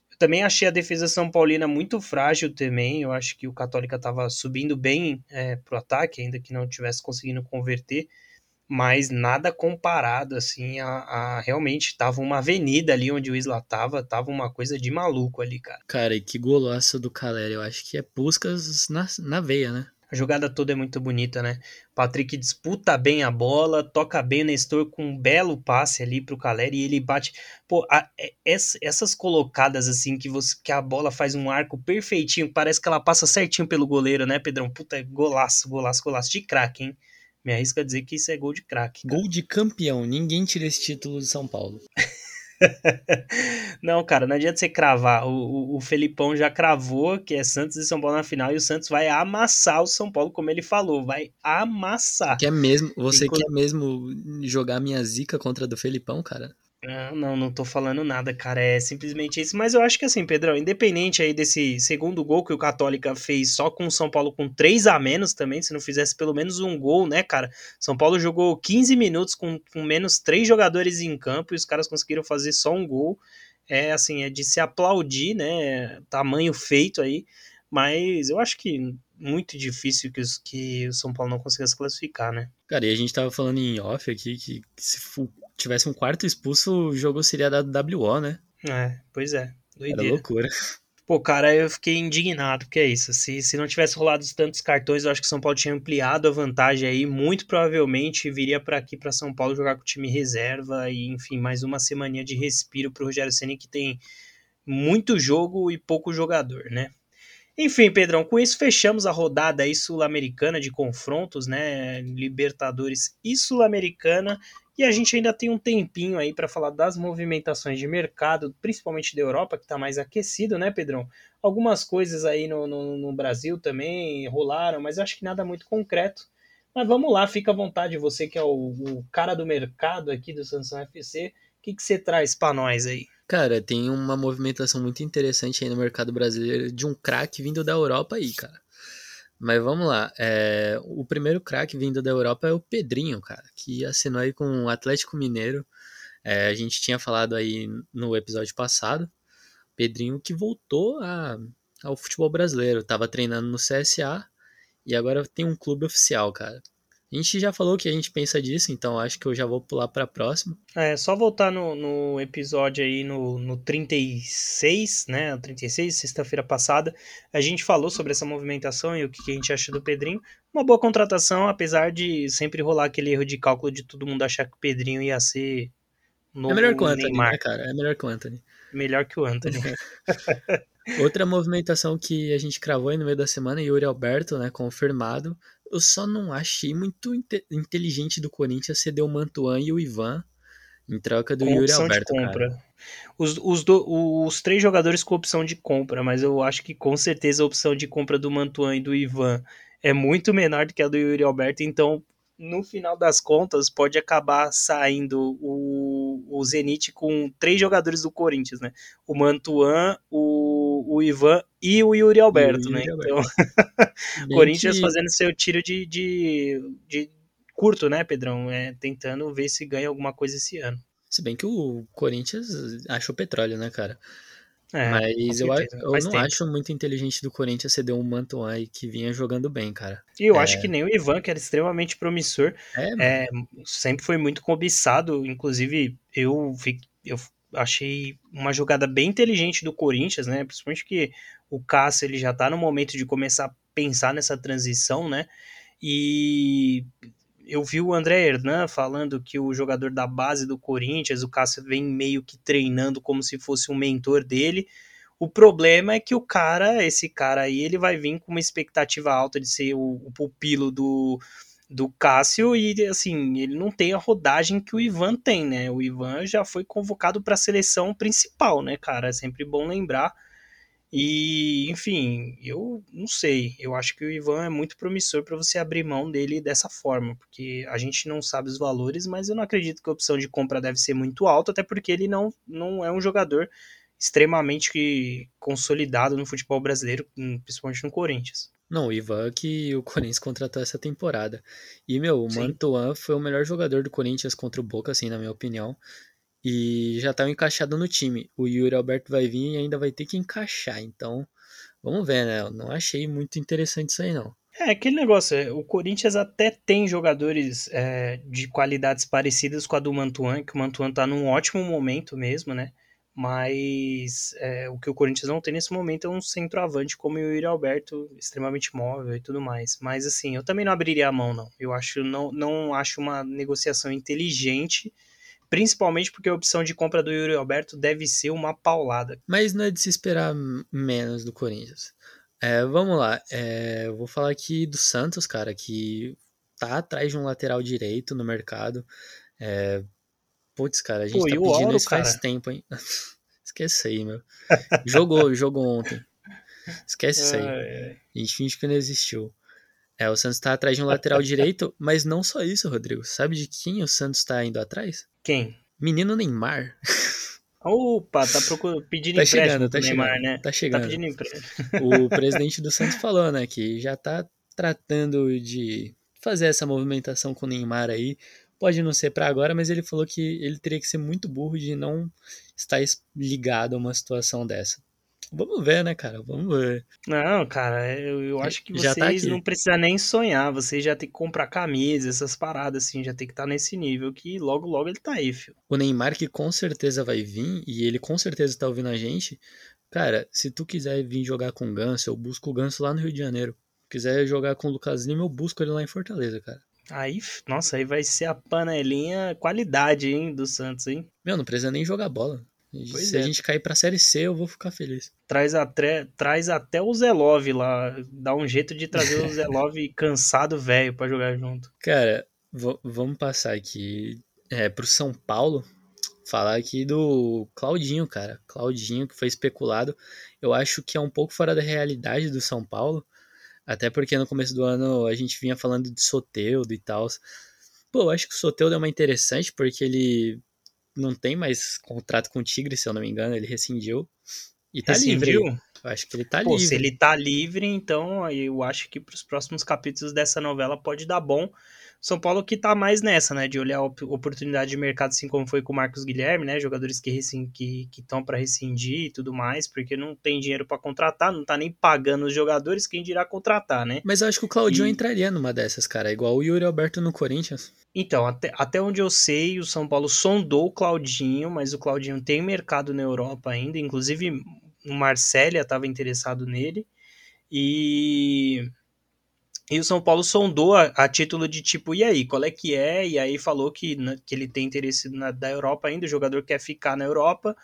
eu também achei a defesa São Paulina muito frágil também, eu acho que o Católica estava subindo bem é, pro ataque, ainda que não tivesse conseguindo converter, mas nada comparado, assim, a, a realmente tava uma avenida ali onde o Isla tava, tava uma coisa de maluco ali, cara. Cara, e que golaço do Caleri, eu acho que é Puscas na, na veia, né? A jogada toda é muito bonita, né? Patrick disputa bem a bola, toca bem o Nestor com um belo passe ali pro Caleri e ele bate. Pô, a, é, essas colocadas assim que você que a bola faz um arco perfeitinho, parece que ela passa certinho pelo goleiro, né, Pedrão? Puta, é golaço, golaço, golaço de craque, hein? Me arrisca a dizer que isso é gol de craque. Gol de campeão, ninguém tira esse título de São Paulo. não, cara, não adianta você cravar. O, o, o, Felipão já cravou que é Santos e São Paulo na final e o Santos vai amassar o São Paulo, como ele falou, vai amassar. Quer mesmo, você Enquanto... quer mesmo jogar minha zica contra a do Felipão, cara? Não, não, tô falando nada, cara. É simplesmente isso. Mas eu acho que assim, Pedrão, independente aí desse segundo gol que o Católica fez só com o São Paulo com três a menos também, se não fizesse pelo menos um gol, né, cara? São Paulo jogou 15 minutos com, com menos três jogadores em campo e os caras conseguiram fazer só um gol. É assim, é de se aplaudir, né? Tamanho feito aí. Mas eu acho que muito difícil que, os, que o São Paulo não consiga se classificar, né? Cara, e a gente tava falando em off aqui que, se tivesse um quarto expulso, o jogo seria dado WO, né? É, pois é. Doideira. Era loucura. Pô, cara, eu fiquei indignado, porque é isso. Se, se não tivesse rolado tantos cartões, eu acho que São Paulo tinha ampliado a vantagem aí. Muito provavelmente viria para aqui, para São Paulo, jogar com o time reserva. E, enfim, mais uma semaninha de respiro pro Rogério Senna, que tem muito jogo e pouco jogador, né? Enfim, Pedrão, com isso fechamos a rodada sul-americana de confrontos, né? Libertadores e Sul-Americana. E a gente ainda tem um tempinho aí para falar das movimentações de mercado, principalmente da Europa, que está mais aquecido, né, Pedrão? Algumas coisas aí no, no, no, Brasil também rolaram, mas acho que nada muito concreto. Mas vamos lá, fica à vontade, você que é o, o cara do mercado aqui do Samsung FC, o que, que você traz para nós aí? Cara, tem uma movimentação muito interessante aí no mercado brasileiro de um craque vindo da Europa aí, cara. Mas vamos lá. É, o primeiro craque vindo da Europa é o Pedrinho, cara, que assinou aí com o Atlético Mineiro. É, a gente tinha falado aí no episódio passado, Pedrinho que voltou a, ao futebol brasileiro, tava treinando no CSA e agora tem um clube oficial, cara. A gente já falou que a gente pensa disso, então acho que eu já vou pular para a próxima. É, só voltar no, no episódio aí no, no 36, né? 36, sexta-feira passada, a gente falou sobre essa movimentação e o que a gente acha do Pedrinho. Uma boa contratação, apesar de sempre rolar aquele erro de cálculo de todo mundo achar que o Pedrinho ia ser novo É melhor que o Anthony, Neymar. né, cara? É melhor que o Anthony. Melhor que o Anthony. Outra movimentação que a gente cravou aí no meio da semana, Yuri Alberto, né, confirmado. Eu só não achei muito inte inteligente do Corinthians ceder o Mantuan e o Ivan em troca do com Yuri Alberto, cara. Os, os, do, os três jogadores com opção de compra, mas eu acho que com certeza a opção de compra do Mantuan e do Ivan é muito menor do que a do Yuri Alberto, então no final das contas, pode acabar saindo o, o Zenit com três jogadores do Corinthians, né? O Mantuan, o, o Ivan e o Yuri Alberto, o Yuri né? Alberto. Então, Corinthians que... fazendo seu tiro de, de, de curto, né, Pedrão? É, tentando ver se ganha alguma coisa esse ano. Se bem que o Corinthians achou petróleo, né, cara? É, mas eu, eu não tempo. acho muito inteligente do Corinthians ceder um Mantuan que vinha jogando bem, cara. E eu é... acho que nem o Ivan, que era extremamente promissor, é, é sempre foi muito cobiçado. Inclusive, eu, eu achei uma jogada bem inteligente do Corinthians, né? Principalmente que o Cássio ele já tá no momento de começar a pensar nessa transição, né? E eu vi o André Hernan falando que o jogador da base do Corinthians, o Cássio vem meio que treinando como se fosse um mentor dele. O problema é que o cara, esse cara aí, ele vai vir com uma expectativa alta de ser o, o pupilo do, do Cássio e assim, ele não tem a rodagem que o Ivan tem, né? O Ivan já foi convocado para a seleção principal, né, cara? É sempre bom lembrar e, enfim, eu não sei. Eu acho que o Ivan é muito promissor para você abrir mão dele dessa forma, porque a gente não sabe os valores, mas eu não acredito que a opção de compra deve ser muito alta, até porque ele não, não é um jogador extremamente consolidado no futebol brasileiro, principalmente no Corinthians. Não, o Ivan que o Corinthians contratou essa temporada. E, meu, o Mantuan foi o melhor jogador do Corinthians contra o Boca, assim, na minha opinião e já estava encaixado no time. O Yuri Alberto vai vir e ainda vai ter que encaixar. Então, vamos ver, né? Eu não achei muito interessante isso aí, não. É, aquele negócio, é, o Corinthians até tem jogadores é, de qualidades parecidas com a do Mantuan, que o Mantuan tá num ótimo momento mesmo, né? Mas é, o que o Corinthians não tem nesse momento é um centroavante como o Yuri Alberto, extremamente móvel e tudo mais. Mas assim, eu também não abriria a mão, não. Eu acho não, não acho uma negociação inteligente principalmente porque a opção de compra do Yuri Alberto deve ser uma paulada. Mas não é de se esperar menos do Corinthians. É, vamos lá, é, eu vou falar aqui do Santos, cara, que tá atrás de um lateral direito no mercado. É, putz, cara, a gente Pô, tá pedindo Oro, isso cara? faz tempo, hein? Esquece aí, meu. Jogou, jogou ontem. Esquece isso aí. A gente finge que não existiu. É, o Santos tá atrás de um lateral direito, mas não só isso, Rodrigo. Sabe de quem o Santos tá indo atrás? Quem? Menino Neymar. Opa, tá procurando, pedindo tá chegando, tá Neymar, chegando, né? Tá chegando. Tá pedindo empréstimo. O presidente do Santos falou, né, que já tá tratando de fazer essa movimentação com o Neymar aí. Pode não ser para agora, mas ele falou que ele teria que ser muito burro de não estar ligado a uma situação dessa. Vamos ver, né, cara? Vamos ver. Não, cara, eu, eu acho que tá vocês tá não precisam nem sonhar. Vocês já tem que comprar camisa, essas paradas, assim, já tem que estar tá nesse nível que logo, logo ele tá aí, filho. O Neymar, que com certeza vai vir, e ele com certeza tá ouvindo a gente. Cara, se tu quiser vir jogar com o Ganso, eu busco o Ganso lá no Rio de Janeiro. quiser jogar com o Lucas Lima, eu busco ele lá em Fortaleza, cara. Aí, nossa, aí vai ser a panelinha qualidade, hein, do Santos, hein? Meu, não precisa nem jogar bola. Pois Se é. a gente cair pra Série C, eu vou ficar feliz. Traz, até, traz até o Zelov lá. Dá um jeito de trazer o Zelov cansado velho para jogar junto. Cara, vamos passar aqui é, pro São Paulo. Falar aqui do Claudinho, cara. Claudinho, que foi especulado. Eu acho que é um pouco fora da realidade do São Paulo. Até porque no começo do ano a gente vinha falando de Soteudo e tal. Pô, eu acho que o Soteudo é uma interessante porque ele não tem mais contrato com o Tigre, se eu não me engano, ele rescindiu. E tá rescindiu? livre. Eu acho que ele tá Pô, livre. Se ele tá livre, então eu acho que para os próximos capítulos dessa novela pode dar bom. São Paulo que tá mais nessa, né, de olhar a oportunidade de mercado, assim como foi com o Marcos Guilherme, né, jogadores que estão que, que para rescindir e tudo mais, porque não tem dinheiro para contratar, não tá nem pagando os jogadores, quem dirá contratar, né. Mas eu acho que o Claudinho e... entraria numa dessas, cara, igual o Yuri Alberto no Corinthians. Então, até, até onde eu sei, o São Paulo sondou o Claudinho, mas o Claudinho tem mercado na Europa ainda, inclusive o Marcélia estava interessado nele, e e o São Paulo sondou a, a, título de tipo, e aí, qual é que é? E aí falou que, que ele tem interesse na, da Europa ainda, o jogador quer ficar na Europa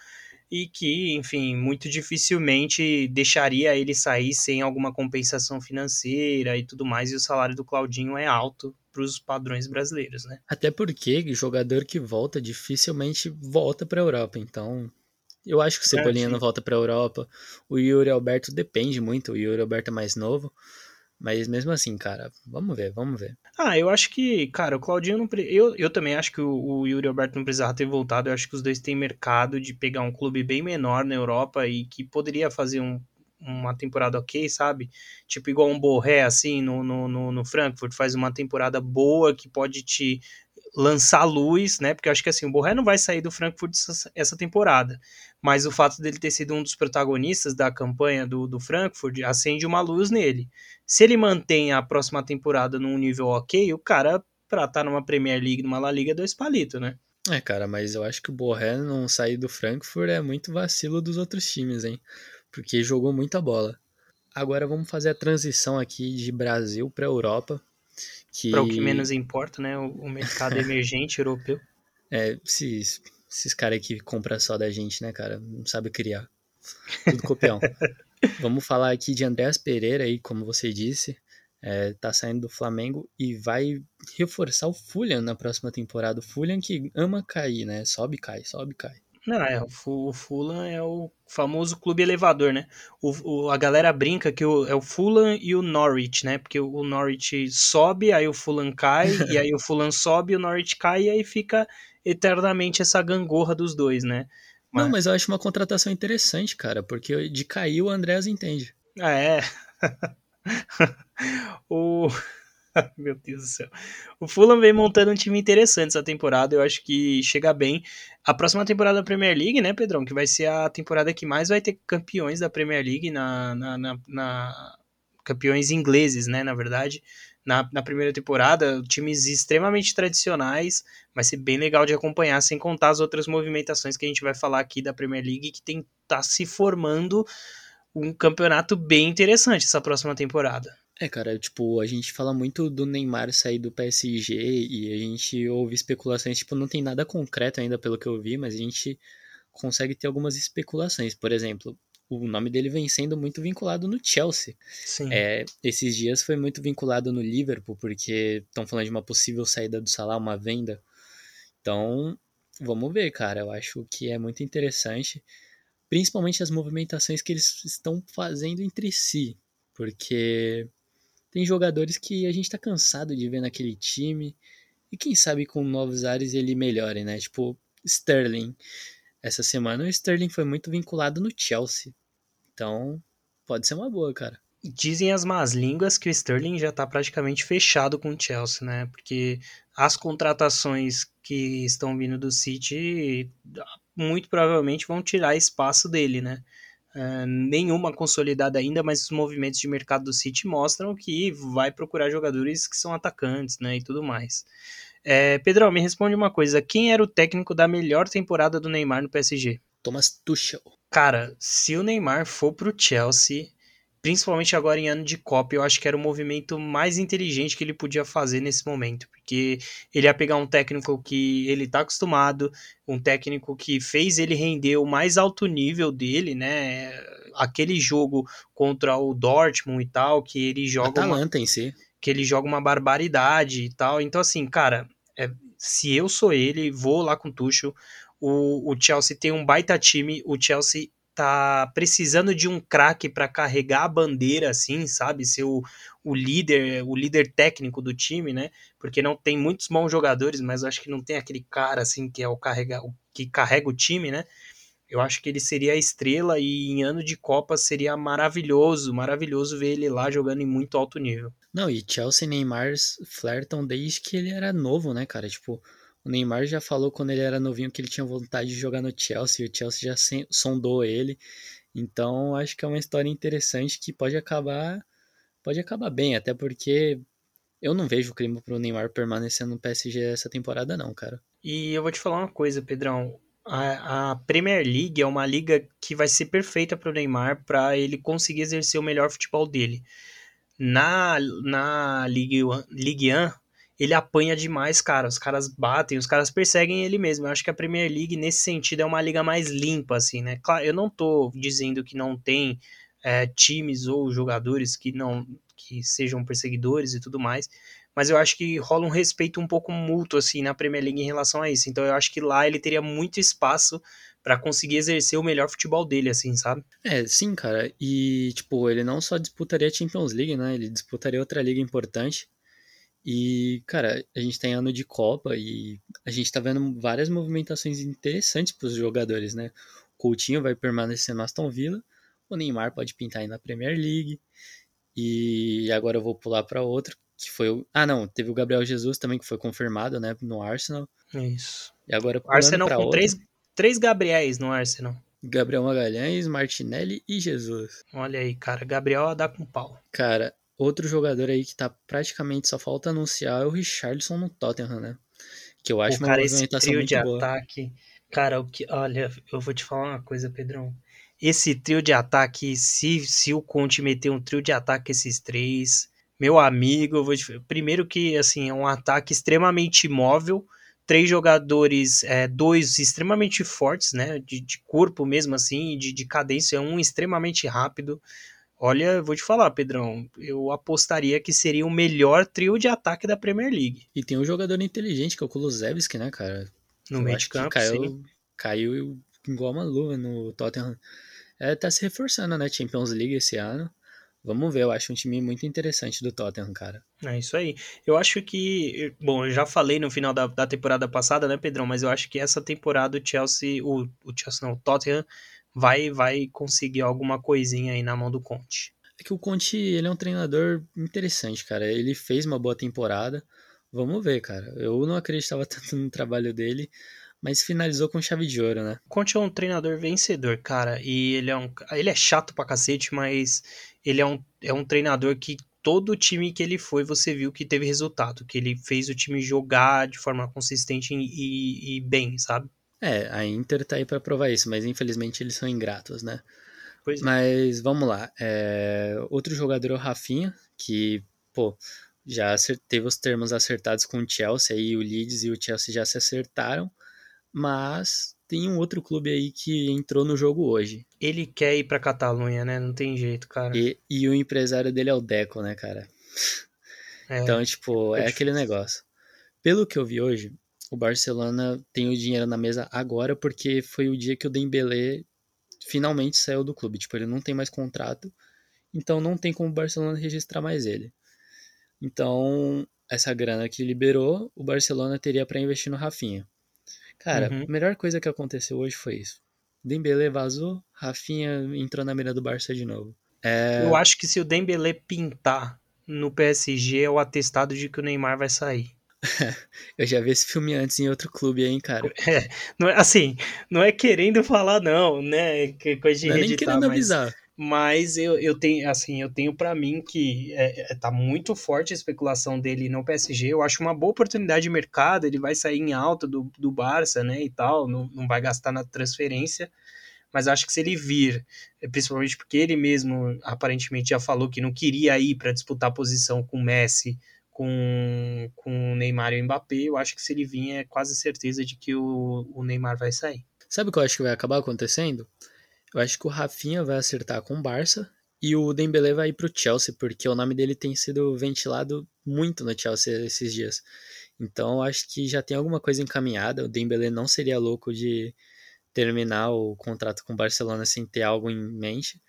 e que, enfim, muito dificilmente deixaria ele sair sem alguma compensação financeira e tudo mais, e o salário do Claudinho é alto para os padrões brasileiros, né? Até porque jogador que volta dificilmente volta para a Europa, então eu acho que o Cebolinha é, não volta para a Europa. O Yuri Alberto depende muito, o Yuri Alberto é mais novo. Mas mesmo assim, cara, vamos ver, vamos ver. Ah, eu acho que, cara, o Claudinho não. Eu, eu também acho que o, o Yuri Alberto não precisava ter voltado. Eu acho que os dois têm mercado de pegar um clube bem menor na Europa e que poderia fazer um, uma temporada ok, sabe? Tipo, igual um Borré, assim, no, no, no, no Frankfurt, faz uma temporada boa que pode te lançar luz, né? Porque eu acho que assim, o Borré não vai sair do Frankfurt essa, temporada. Mas o fato dele ter sido um dos protagonistas da campanha do, do Frankfurt acende uma luz nele. Se ele mantém a próxima temporada num nível ok, o cara, pra estar tá numa Premier League, numa La Liga, é dois palitos, né? É, cara, mas eu acho que o Borré não sair do Frankfurt é muito vacilo dos outros times, hein? Porque jogou muita bola. Agora vamos fazer a transição aqui de Brasil para Europa que... Para o que menos importa, né? O, mercado emergente europeu. É, esses, esses caras que compram só da gente, né, cara? Não sabe criar. Tudo copião. Vamos falar aqui de Andréas Pereira aí, como você disse. É, tá saindo do Flamengo e vai reforçar o Fulham na próxima temporada. O Fulham que ama cair, né? Sobe, cai, sobe, cai. Não, é, o Fulham é o famoso clube elevador, né? O, o, a galera brinca que o, é o Fulham e o Norwich, né? Porque o, o Norwich sobe, aí o Fulham cai, e aí o Fulham sobe, o Norwich cai, e aí fica eternamente essa gangorra dos dois, né? Mas... Não, mas eu acho uma contratação interessante, cara, porque de cair o Andrés entende. Ah, é. o... Meu Deus do céu. O Fulham vem montando um time interessante essa temporada. Eu acho que chega bem. A próxima temporada da Premier League, né, Pedrão? Que vai ser a temporada que mais vai ter campeões da Premier League na, na, na, na campeões ingleses, né? Na verdade, na, na primeira temporada, times extremamente tradicionais. Vai ser bem legal de acompanhar, sem contar as outras movimentações que a gente vai falar aqui da Premier League, que tem tá se formando um campeonato bem interessante essa próxima temporada. É, cara, tipo, a gente fala muito do Neymar sair do PSG e a gente ouve especulações, tipo, não tem nada concreto ainda pelo que eu vi, mas a gente consegue ter algumas especulações. Por exemplo, o nome dele vem sendo muito vinculado no Chelsea. Sim. É, esses dias foi muito vinculado no Liverpool, porque estão falando de uma possível saída do Salah, uma venda. Então, vamos ver, cara. Eu acho que é muito interessante, principalmente as movimentações que eles estão fazendo entre si, porque tem jogadores que a gente tá cansado de ver naquele time. E quem sabe com novos ares ele melhore, né? Tipo, Sterling. Essa semana o Sterling foi muito vinculado no Chelsea. Então, pode ser uma boa, cara. Dizem as más línguas que o Sterling já tá praticamente fechado com o Chelsea, né? Porque as contratações que estão vindo do City muito provavelmente vão tirar espaço dele, né? Uh, nenhuma consolidada ainda, mas os movimentos de mercado do City mostram que vai procurar jogadores que são atacantes, né, e tudo mais. É, Pedrão, me responde uma coisa, quem era o técnico da melhor temporada do Neymar no PSG? Thomas Tuchel. Cara, se o Neymar for pro Chelsea, principalmente agora em ano de Copa, eu acho que era o movimento mais inteligente que ele podia fazer nesse momento, porque ele ia pegar um técnico que ele tá acostumado, um técnico que fez ele render o mais alto nível dele, né? Aquele jogo contra o Dortmund e tal, que ele joga Atalanta uma, em si. que ele joga uma barbaridade e tal. Então assim, cara, é, se eu sou ele, vou lá com o Tuchel. O, o Chelsea tem um baita time, o Chelsea tá precisando de um craque para carregar a bandeira, assim, sabe? Ser o, o líder, o líder técnico do time, né? Porque não tem muitos bons jogadores, mas acho que não tem aquele cara, assim, que é o, carrega, o que carrega o time, né? Eu acho que ele seria a estrela e em ano de Copa seria maravilhoso, maravilhoso ver ele lá jogando em muito alto nível. Não, e Chelsea e Neymar flertam desde que ele era novo, né, cara? Tipo, o Neymar já falou quando ele era novinho que ele tinha vontade de jogar no Chelsea, e o Chelsea já sondou ele. Então, acho que é uma história interessante que pode acabar pode acabar bem, até porque eu não vejo o clima pro Neymar permanecer no PSG essa temporada não, cara. E eu vou te falar uma coisa, Pedrão. A, a Premier League é uma liga que vai ser perfeita para o Neymar para ele conseguir exercer o melhor futebol dele. Na, na Ligue, Ligue 1, ele apanha demais, cara. Os caras batem, os caras perseguem ele mesmo. Eu acho que a Premier League, nesse sentido, é uma liga mais limpa, assim, né? Claro, eu não tô dizendo que não tem é, times ou jogadores que não que sejam perseguidores e tudo mais, mas eu acho que rola um respeito um pouco mútuo assim na Premier League em relação a isso. Então eu acho que lá ele teria muito espaço para conseguir exercer o melhor futebol dele, assim, sabe? É, sim, cara. E, tipo, ele não só disputaria a Champions League, né? Ele disputaria outra liga importante. E, cara, a gente tem ano de Copa e a gente tá vendo várias movimentações interessantes para os jogadores, né? O Coutinho vai permanecer no Aston Villa, o Neymar pode pintar aí na Premier League. E agora eu vou pular para outro, que foi o. Ah, não, teve o Gabriel Jesus também, que foi confirmado, né, no Arsenal. Isso. E agora o Arsenal com outro, três, três Gabriéis no Arsenal. Gabriel Magalhães, Martinelli e Jesus. Olha aí, cara, Gabriel dá com pau. Cara, outro jogador aí que tá praticamente só falta anunciar é o Richardson no Tottenham, né? Que eu acho cara, uma movimentação esse trio de boa. ataque. Cara, o que, olha, eu vou te falar uma coisa, Pedrão. Esse trio de ataque, se, se o Conte meter um trio de ataque esses três, meu amigo, eu vou te... primeiro que assim é um ataque extremamente móvel, três jogadores, é, dois extremamente fortes, né, de, de corpo mesmo assim, de, de cadência, um extremamente rápido. Olha, vou te falar, Pedrão, eu apostaria que seria o melhor trio de ataque da Premier League. E tem um jogador inteligente que é o Kulusevski, né, cara? No meio de campo, caiu, sim. Caiu igual uma luva no Tottenham. É, tá se reforçando, né, Champions League esse ano. Vamos ver, eu acho um time muito interessante do Tottenham, cara. É isso aí. Eu acho que. Bom, eu já falei no final da, da temporada passada, né, Pedrão? Mas eu acho que essa temporada o Chelsea. O, o Chelsea não, o Tottenham vai, vai conseguir alguma coisinha aí na mão do Conte. É que o Conte, ele é um treinador interessante, cara. Ele fez uma boa temporada. Vamos ver, cara. Eu não acreditava tanto no trabalho dele, mas finalizou com chave de ouro, né? Conte é um treinador vencedor, cara. E ele é um. Ele é chato pra cacete, mas ele é um, é um treinador que todo time que ele foi, você viu que teve resultado, que ele fez o time jogar de forma consistente e, e bem, sabe? É, a Inter tá aí para provar isso, mas infelizmente eles são ingratos, né? Pois é. mas é. vamos lá. É... Outro jogador é o Rafinha, que, pô, já teve os termos acertados com o Chelsea, aí o Leeds e o Chelsea já se acertaram, mas tem um outro clube aí que entrou no jogo hoje. Ele quer ir pra Catalunha, né? Não tem jeito, cara. E, e o empresário dele é o Deco, né, cara? É, então, tipo, é, é aquele negócio. Pelo que eu vi hoje, o Barcelona tem o dinheiro na mesa agora porque foi o dia que o Dembélé finalmente saiu do clube. Tipo, ele não tem mais contrato, então não tem como o Barcelona registrar mais ele. Então, essa grana que liberou, o Barcelona teria para investir no Rafinha. Cara, uhum. a melhor coisa que aconteceu hoje foi isso. Dembele vazou, Rafinha entrou na mira do Barça de novo. É... Eu acho que se o Dembele pintar no PSG é o atestado de que o Neymar vai sair. eu já vi esse filme antes em outro clube aí, cara. É, não é, assim, não é querendo falar não, né? Que coisa de não é nem querendo mas... avisar mas eu, eu tenho assim eu tenho para mim que é, é, tá muito forte a especulação dele no PSG eu acho uma boa oportunidade de mercado ele vai sair em alta do, do Barça né e tal não, não vai gastar na transferência mas acho que se ele vir principalmente porque ele mesmo aparentemente já falou que não queria ir para disputar posição com Messi com, com o Neymar e o Mbappé eu acho que se ele vir é quase certeza de que o, o Neymar vai sair sabe o que eu acho que vai acabar acontecendo eu acho que o Rafinha vai acertar com o Barça e o Dembélé vai ir pro Chelsea, porque o nome dele tem sido ventilado muito no Chelsea esses dias. Então acho que já tem alguma coisa encaminhada. O Dembélé não seria louco de terminar o contrato com o Barcelona sem ter algo em mente.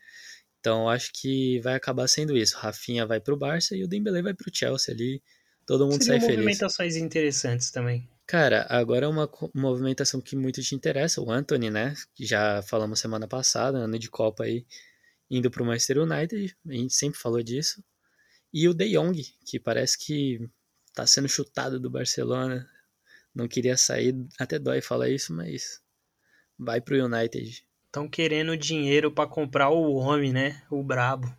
Então acho que vai acabar sendo isso. O Rafinha vai pro Barça e o Dembélé vai pro Chelsea ali. Todo mundo Seriam sai feliz. movimentações interessantes também. Cara, agora é uma movimentação que muito te interessa, o Anthony, né? Que já falamos semana passada, ano de Copa aí, indo pro Manchester United, a gente sempre falou disso. E o De Jong, que parece que tá sendo chutado do Barcelona. Não queria sair, até dói falar isso, mas vai pro United. Estão querendo dinheiro para comprar o homem, né? O brabo.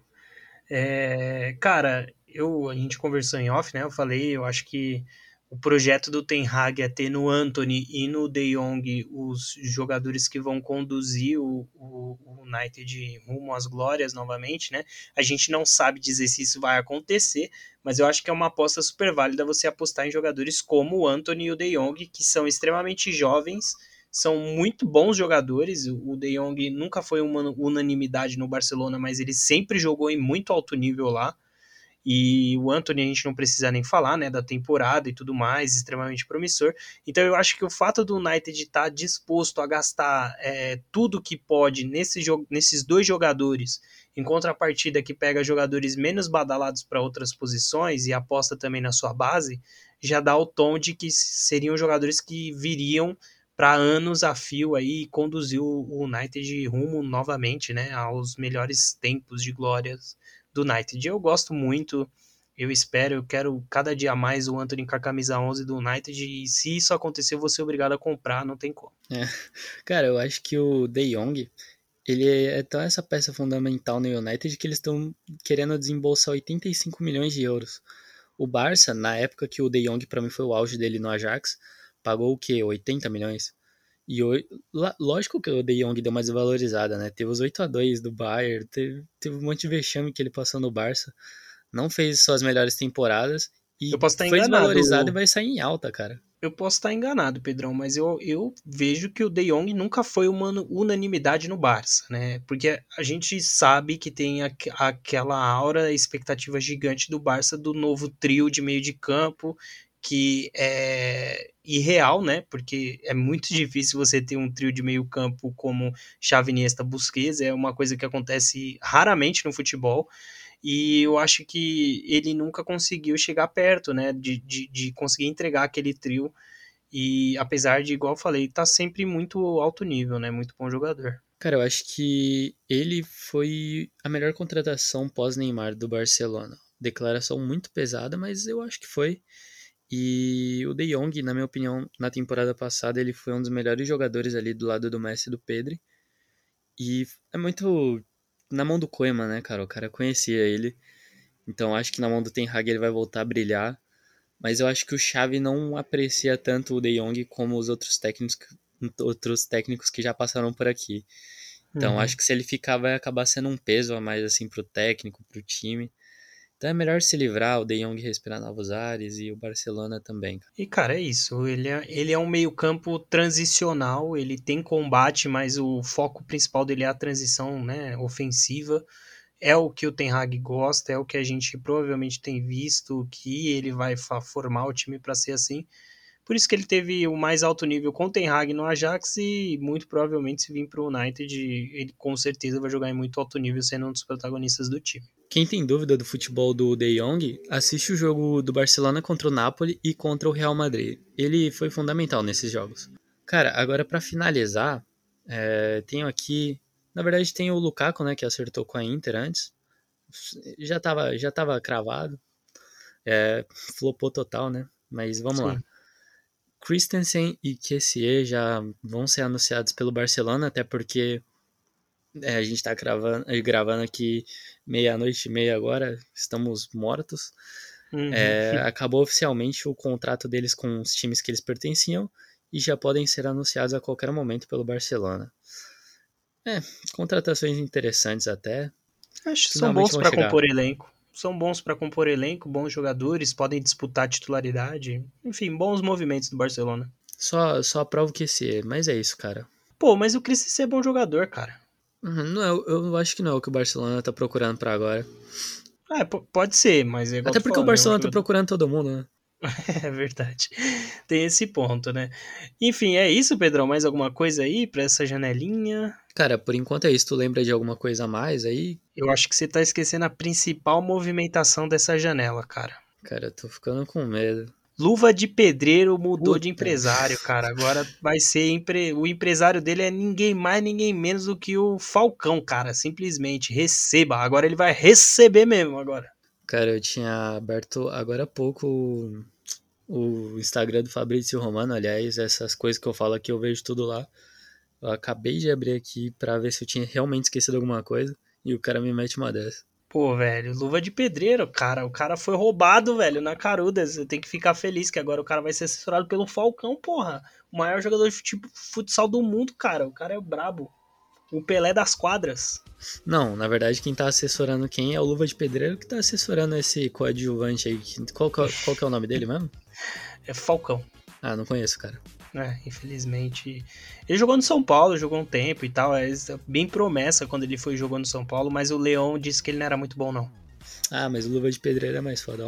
É, cara, eu, a gente conversou em off, né? Eu falei, eu acho que o projeto do Ten Hag é ter no Anthony e no De Jong os jogadores que vão conduzir o, o, o, United rumo às glórias novamente, né? A gente não sabe dizer se isso vai acontecer, mas eu acho que é uma aposta super válida você apostar em jogadores como o Anthony e o De Jong, que são extremamente jovens, são muito bons jogadores. O De Jong nunca foi uma unanimidade no Barcelona, mas ele sempre jogou em muito alto nível lá. E o Anthony a gente não precisa nem falar, né, da temporada e tudo mais, extremamente promissor. Então eu acho que o fato do United estar tá disposto a gastar é, tudo que pode nesse nesses dois jogadores, em contrapartida que pega jogadores menos badalados para outras posições e aposta também na sua base, já dá o tom de que seriam jogadores que viriam para anos a fio aí conduzir o United rumo novamente, né, aos melhores tempos de glórias do United. Eu gosto muito, eu espero, eu quero cada dia mais o Anthony com a camisa 11 do United e se isso acontecer, eu vou ser obrigado a comprar, não tem como. É. Cara, eu acho que o De Jong, ele é tão essa peça fundamental no United que eles estão querendo desembolsar 85 milhões de euros. O Barça, na época que o De Jong para mim foi o auge dele no Ajax, pagou o quê? 80 milhões? E hoje, lógico que o De Jong deu uma desvalorizada, né? Teve os 8 a 2 do Bayern, teve, teve um monte de vexame que ele passou no Barça. Não fez suas melhores temporadas e eu posso estar foi enganado. desvalorizado e vai sair em alta, cara. Eu posso estar enganado, Pedrão, mas eu, eu vejo que o De Jong nunca foi uma unanimidade no Barça, né? Porque a gente sabe que tem a, aquela aura, expectativa gigante do Barça do novo trio de meio de campo que é irreal, né? Porque é muito difícil você ter um trio de meio campo como Xavi, Iniesta, Busquets, é uma coisa que acontece raramente no futebol. E eu acho que ele nunca conseguiu chegar perto, né? De, de, de conseguir entregar aquele trio. E apesar de, igual falei, tá sempre muito alto nível, né? Muito bom jogador. Cara, eu acho que ele foi a melhor contratação pós-Neymar do Barcelona. Declaração muito pesada, mas eu acho que foi. E o De Jong, na minha opinião, na temporada passada, ele foi um dos melhores jogadores ali do lado do Messi e do Pedro. E é muito na mão do Koeman, né, cara? O cara conhecia ele. Então acho que na mão do Ten Hag ele vai voltar a brilhar. Mas eu acho que o Xavi não aprecia tanto o De Jong como os outros técnicos, outros técnicos que já passaram por aqui. Então uhum. acho que se ele ficar vai acabar sendo um peso a mais assim pro técnico, pro time. Então é melhor se livrar, o De Jong respirar novos ares e o Barcelona também. E cara, é isso. Ele é, ele é um meio-campo transicional, ele tem combate, mas o foco principal dele é a transição né, ofensiva. É o que o Ten Hag gosta, é o que a gente provavelmente tem visto, que ele vai formar o time para ser assim. Por isso que ele teve o mais alto nível com o Ten Hag no Ajax e muito provavelmente se vir para o United, ele com certeza vai jogar em muito alto nível sendo um dos protagonistas do time. Quem tem dúvida do futebol do De Jong, assiste o jogo do Barcelona contra o Napoli e contra o Real Madrid. Ele foi fundamental nesses jogos. Cara, agora para finalizar, é, tenho aqui, na verdade tem o Lukaku, né, que acertou com a Inter antes. Já tava, já tava cravado. É, flopou total, né? Mas vamos Sim. lá. Christensen e Kessier já vão ser anunciados pelo Barcelona, até porque é, a gente está gravando aqui meia-noite e meia agora, estamos mortos. Uhum. É, acabou oficialmente o contrato deles com os times que eles pertenciam e já podem ser anunciados a qualquer momento pelo Barcelona. É, contratações interessantes até. Acho que são bons para compor elenco. São bons para compor elenco, bons jogadores, podem disputar titularidade. Enfim, bons movimentos do Barcelona. Só, só aprovo que esse, mas é isso, cara. Pô, mas o Christensen é bom jogador, cara. Uhum, não é, eu acho que não é o que o Barcelona tá procurando para agora. É, pode ser, mas é Até porque o Barcelona é um tá procurando todo mundo, né? É verdade. Tem esse ponto, né? Enfim, é isso, Pedrão. Mais alguma coisa aí pra essa janelinha? Cara, por enquanto é isso. Tu lembra de alguma coisa a mais aí? Eu acho que você tá esquecendo a principal movimentação dessa janela, cara. Cara, eu tô ficando com medo. Luva de Pedreiro mudou Puta. de empresário, cara. Agora vai ser empre... o empresário dele é ninguém mais, ninguém menos do que o Falcão, cara. Simplesmente receba. Agora ele vai receber mesmo agora. Cara, eu tinha aberto agora há pouco o, o Instagram do Fabrício Romano, aliás, essas coisas que eu falo aqui eu vejo tudo lá. Eu acabei de abrir aqui para ver se eu tinha realmente esquecido alguma coisa e o cara me mete uma dessa. Pô, velho, luva de pedreiro, cara. O cara foi roubado, velho, na caruda. Você tem que ficar feliz que agora o cara vai ser assessorado pelo Falcão, porra. O maior jogador de tipo, futsal do mundo, cara. O cara é brabo. O Pelé das quadras. Não, na verdade, quem tá assessorando quem é o Luva de Pedreiro que tá assessorando esse coadjuvante aí. Qual, qual, qual que é o nome dele mesmo? É Falcão. Ah, não conheço, cara. É, infelizmente. Ele jogou no São Paulo, jogou um tempo e tal. É bem promessa quando ele foi jogando no São Paulo, mas o Leão disse que ele não era muito bom, não. Ah, mas o Luva de Pedreiro é mais foda.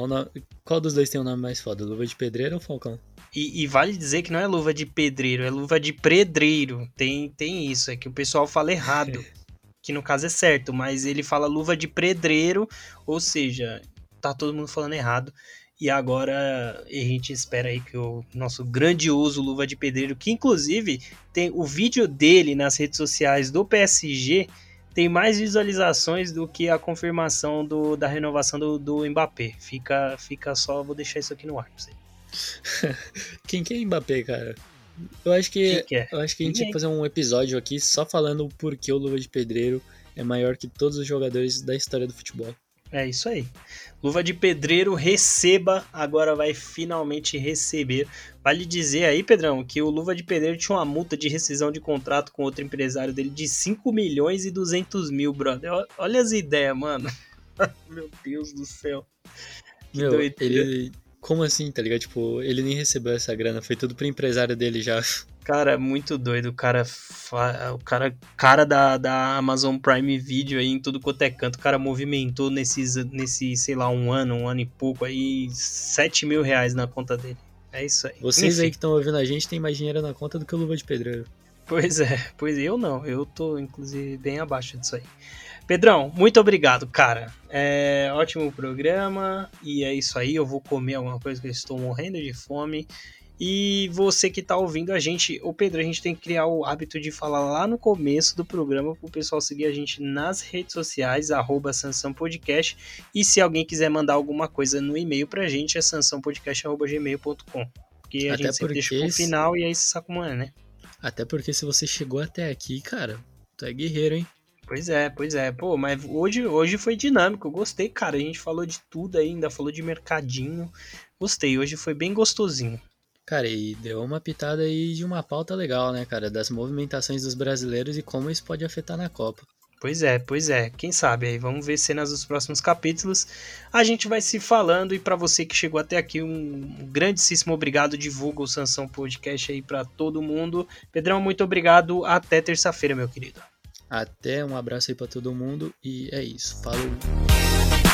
Qual dos dois tem o um nome mais foda? Luva de Pedreiro ou Falcão? E, e, vale dizer que não é luva de pedreiro, é luva de pedreiro. Tem, tem isso, é que o pessoal fala errado. que no caso é certo, mas ele fala luva de pedreiro, ou seja, tá todo mundo falando errado. E agora a gente espera aí que o nosso grandioso Luva de Pedreiro, que inclusive tem o vídeo dele nas redes sociais do PSG, tem mais visualizações do que a confirmação do, da renovação do, do Mbappé. Fica, fica só, vou deixar isso aqui no ar pra você. Quem que é Mbappé, cara? Eu acho que, que é? eu acho que a gente tinha que fazer um episódio aqui só falando o porquê o Luva de Pedreiro é maior que todos os jogadores da história do futebol. É isso aí. Luva de Pedreiro, receba, agora vai finalmente receber. Vale dizer aí, Pedrão, que o Luva de Pedreiro tinha uma multa de rescisão de contrato com outro empresário dele de 5 milhões e 200 mil, brother. Olha as ideias, mano. Meu Deus do céu. Que Meu, doideira. ele como assim, tá ligado? Tipo, ele nem recebeu essa grana, foi tudo pro empresário dele já. Cara, muito doido. O cara, o cara, cara da, da Amazon Prime Video aí em tudo quanto é canto. O cara movimentou nesses, nesse, sei lá, um ano, um ano e pouco aí, 7 mil reais na conta dele. É isso aí. Vocês Enfim. aí que estão ouvindo a gente tem mais dinheiro na conta do que o Luva de Pedreiro. Pois é, pois eu não. Eu tô, inclusive, bem abaixo disso aí. Pedrão, muito obrigado, cara. É ótimo programa e é isso aí. Eu vou comer alguma coisa que eu estou morrendo de fome. E você que está ouvindo a gente, o Pedro, a gente tem que criar o hábito de falar lá no começo do programa para o pessoal seguir a gente nas redes sociais, arroba Podcast. E se alguém quiser mandar alguma coisa no e-mail para a gente, é sansampodcast.gmail.com. Porque a até gente sempre deixa pro final e aí você sabe como é, né? Até porque se você chegou até aqui, cara, tu é guerreiro, hein? Pois é, pois é. Pô, mas hoje, hoje foi dinâmico. Gostei, cara. A gente falou de tudo ainda, falou de mercadinho. Gostei, hoje foi bem gostosinho. Cara, e deu uma pitada aí de uma pauta legal, né, cara? Das movimentações dos brasileiros e como isso pode afetar na Copa. Pois é, pois é. Quem sabe aí, vamos ver cenas dos próximos capítulos. A gente vai se falando e para você que chegou até aqui, um grandíssimo obrigado. Divulga o Sansão Podcast aí para todo mundo. Pedrão, muito obrigado. Até terça-feira, meu querido. Até um abraço aí para todo mundo e é isso. Falou.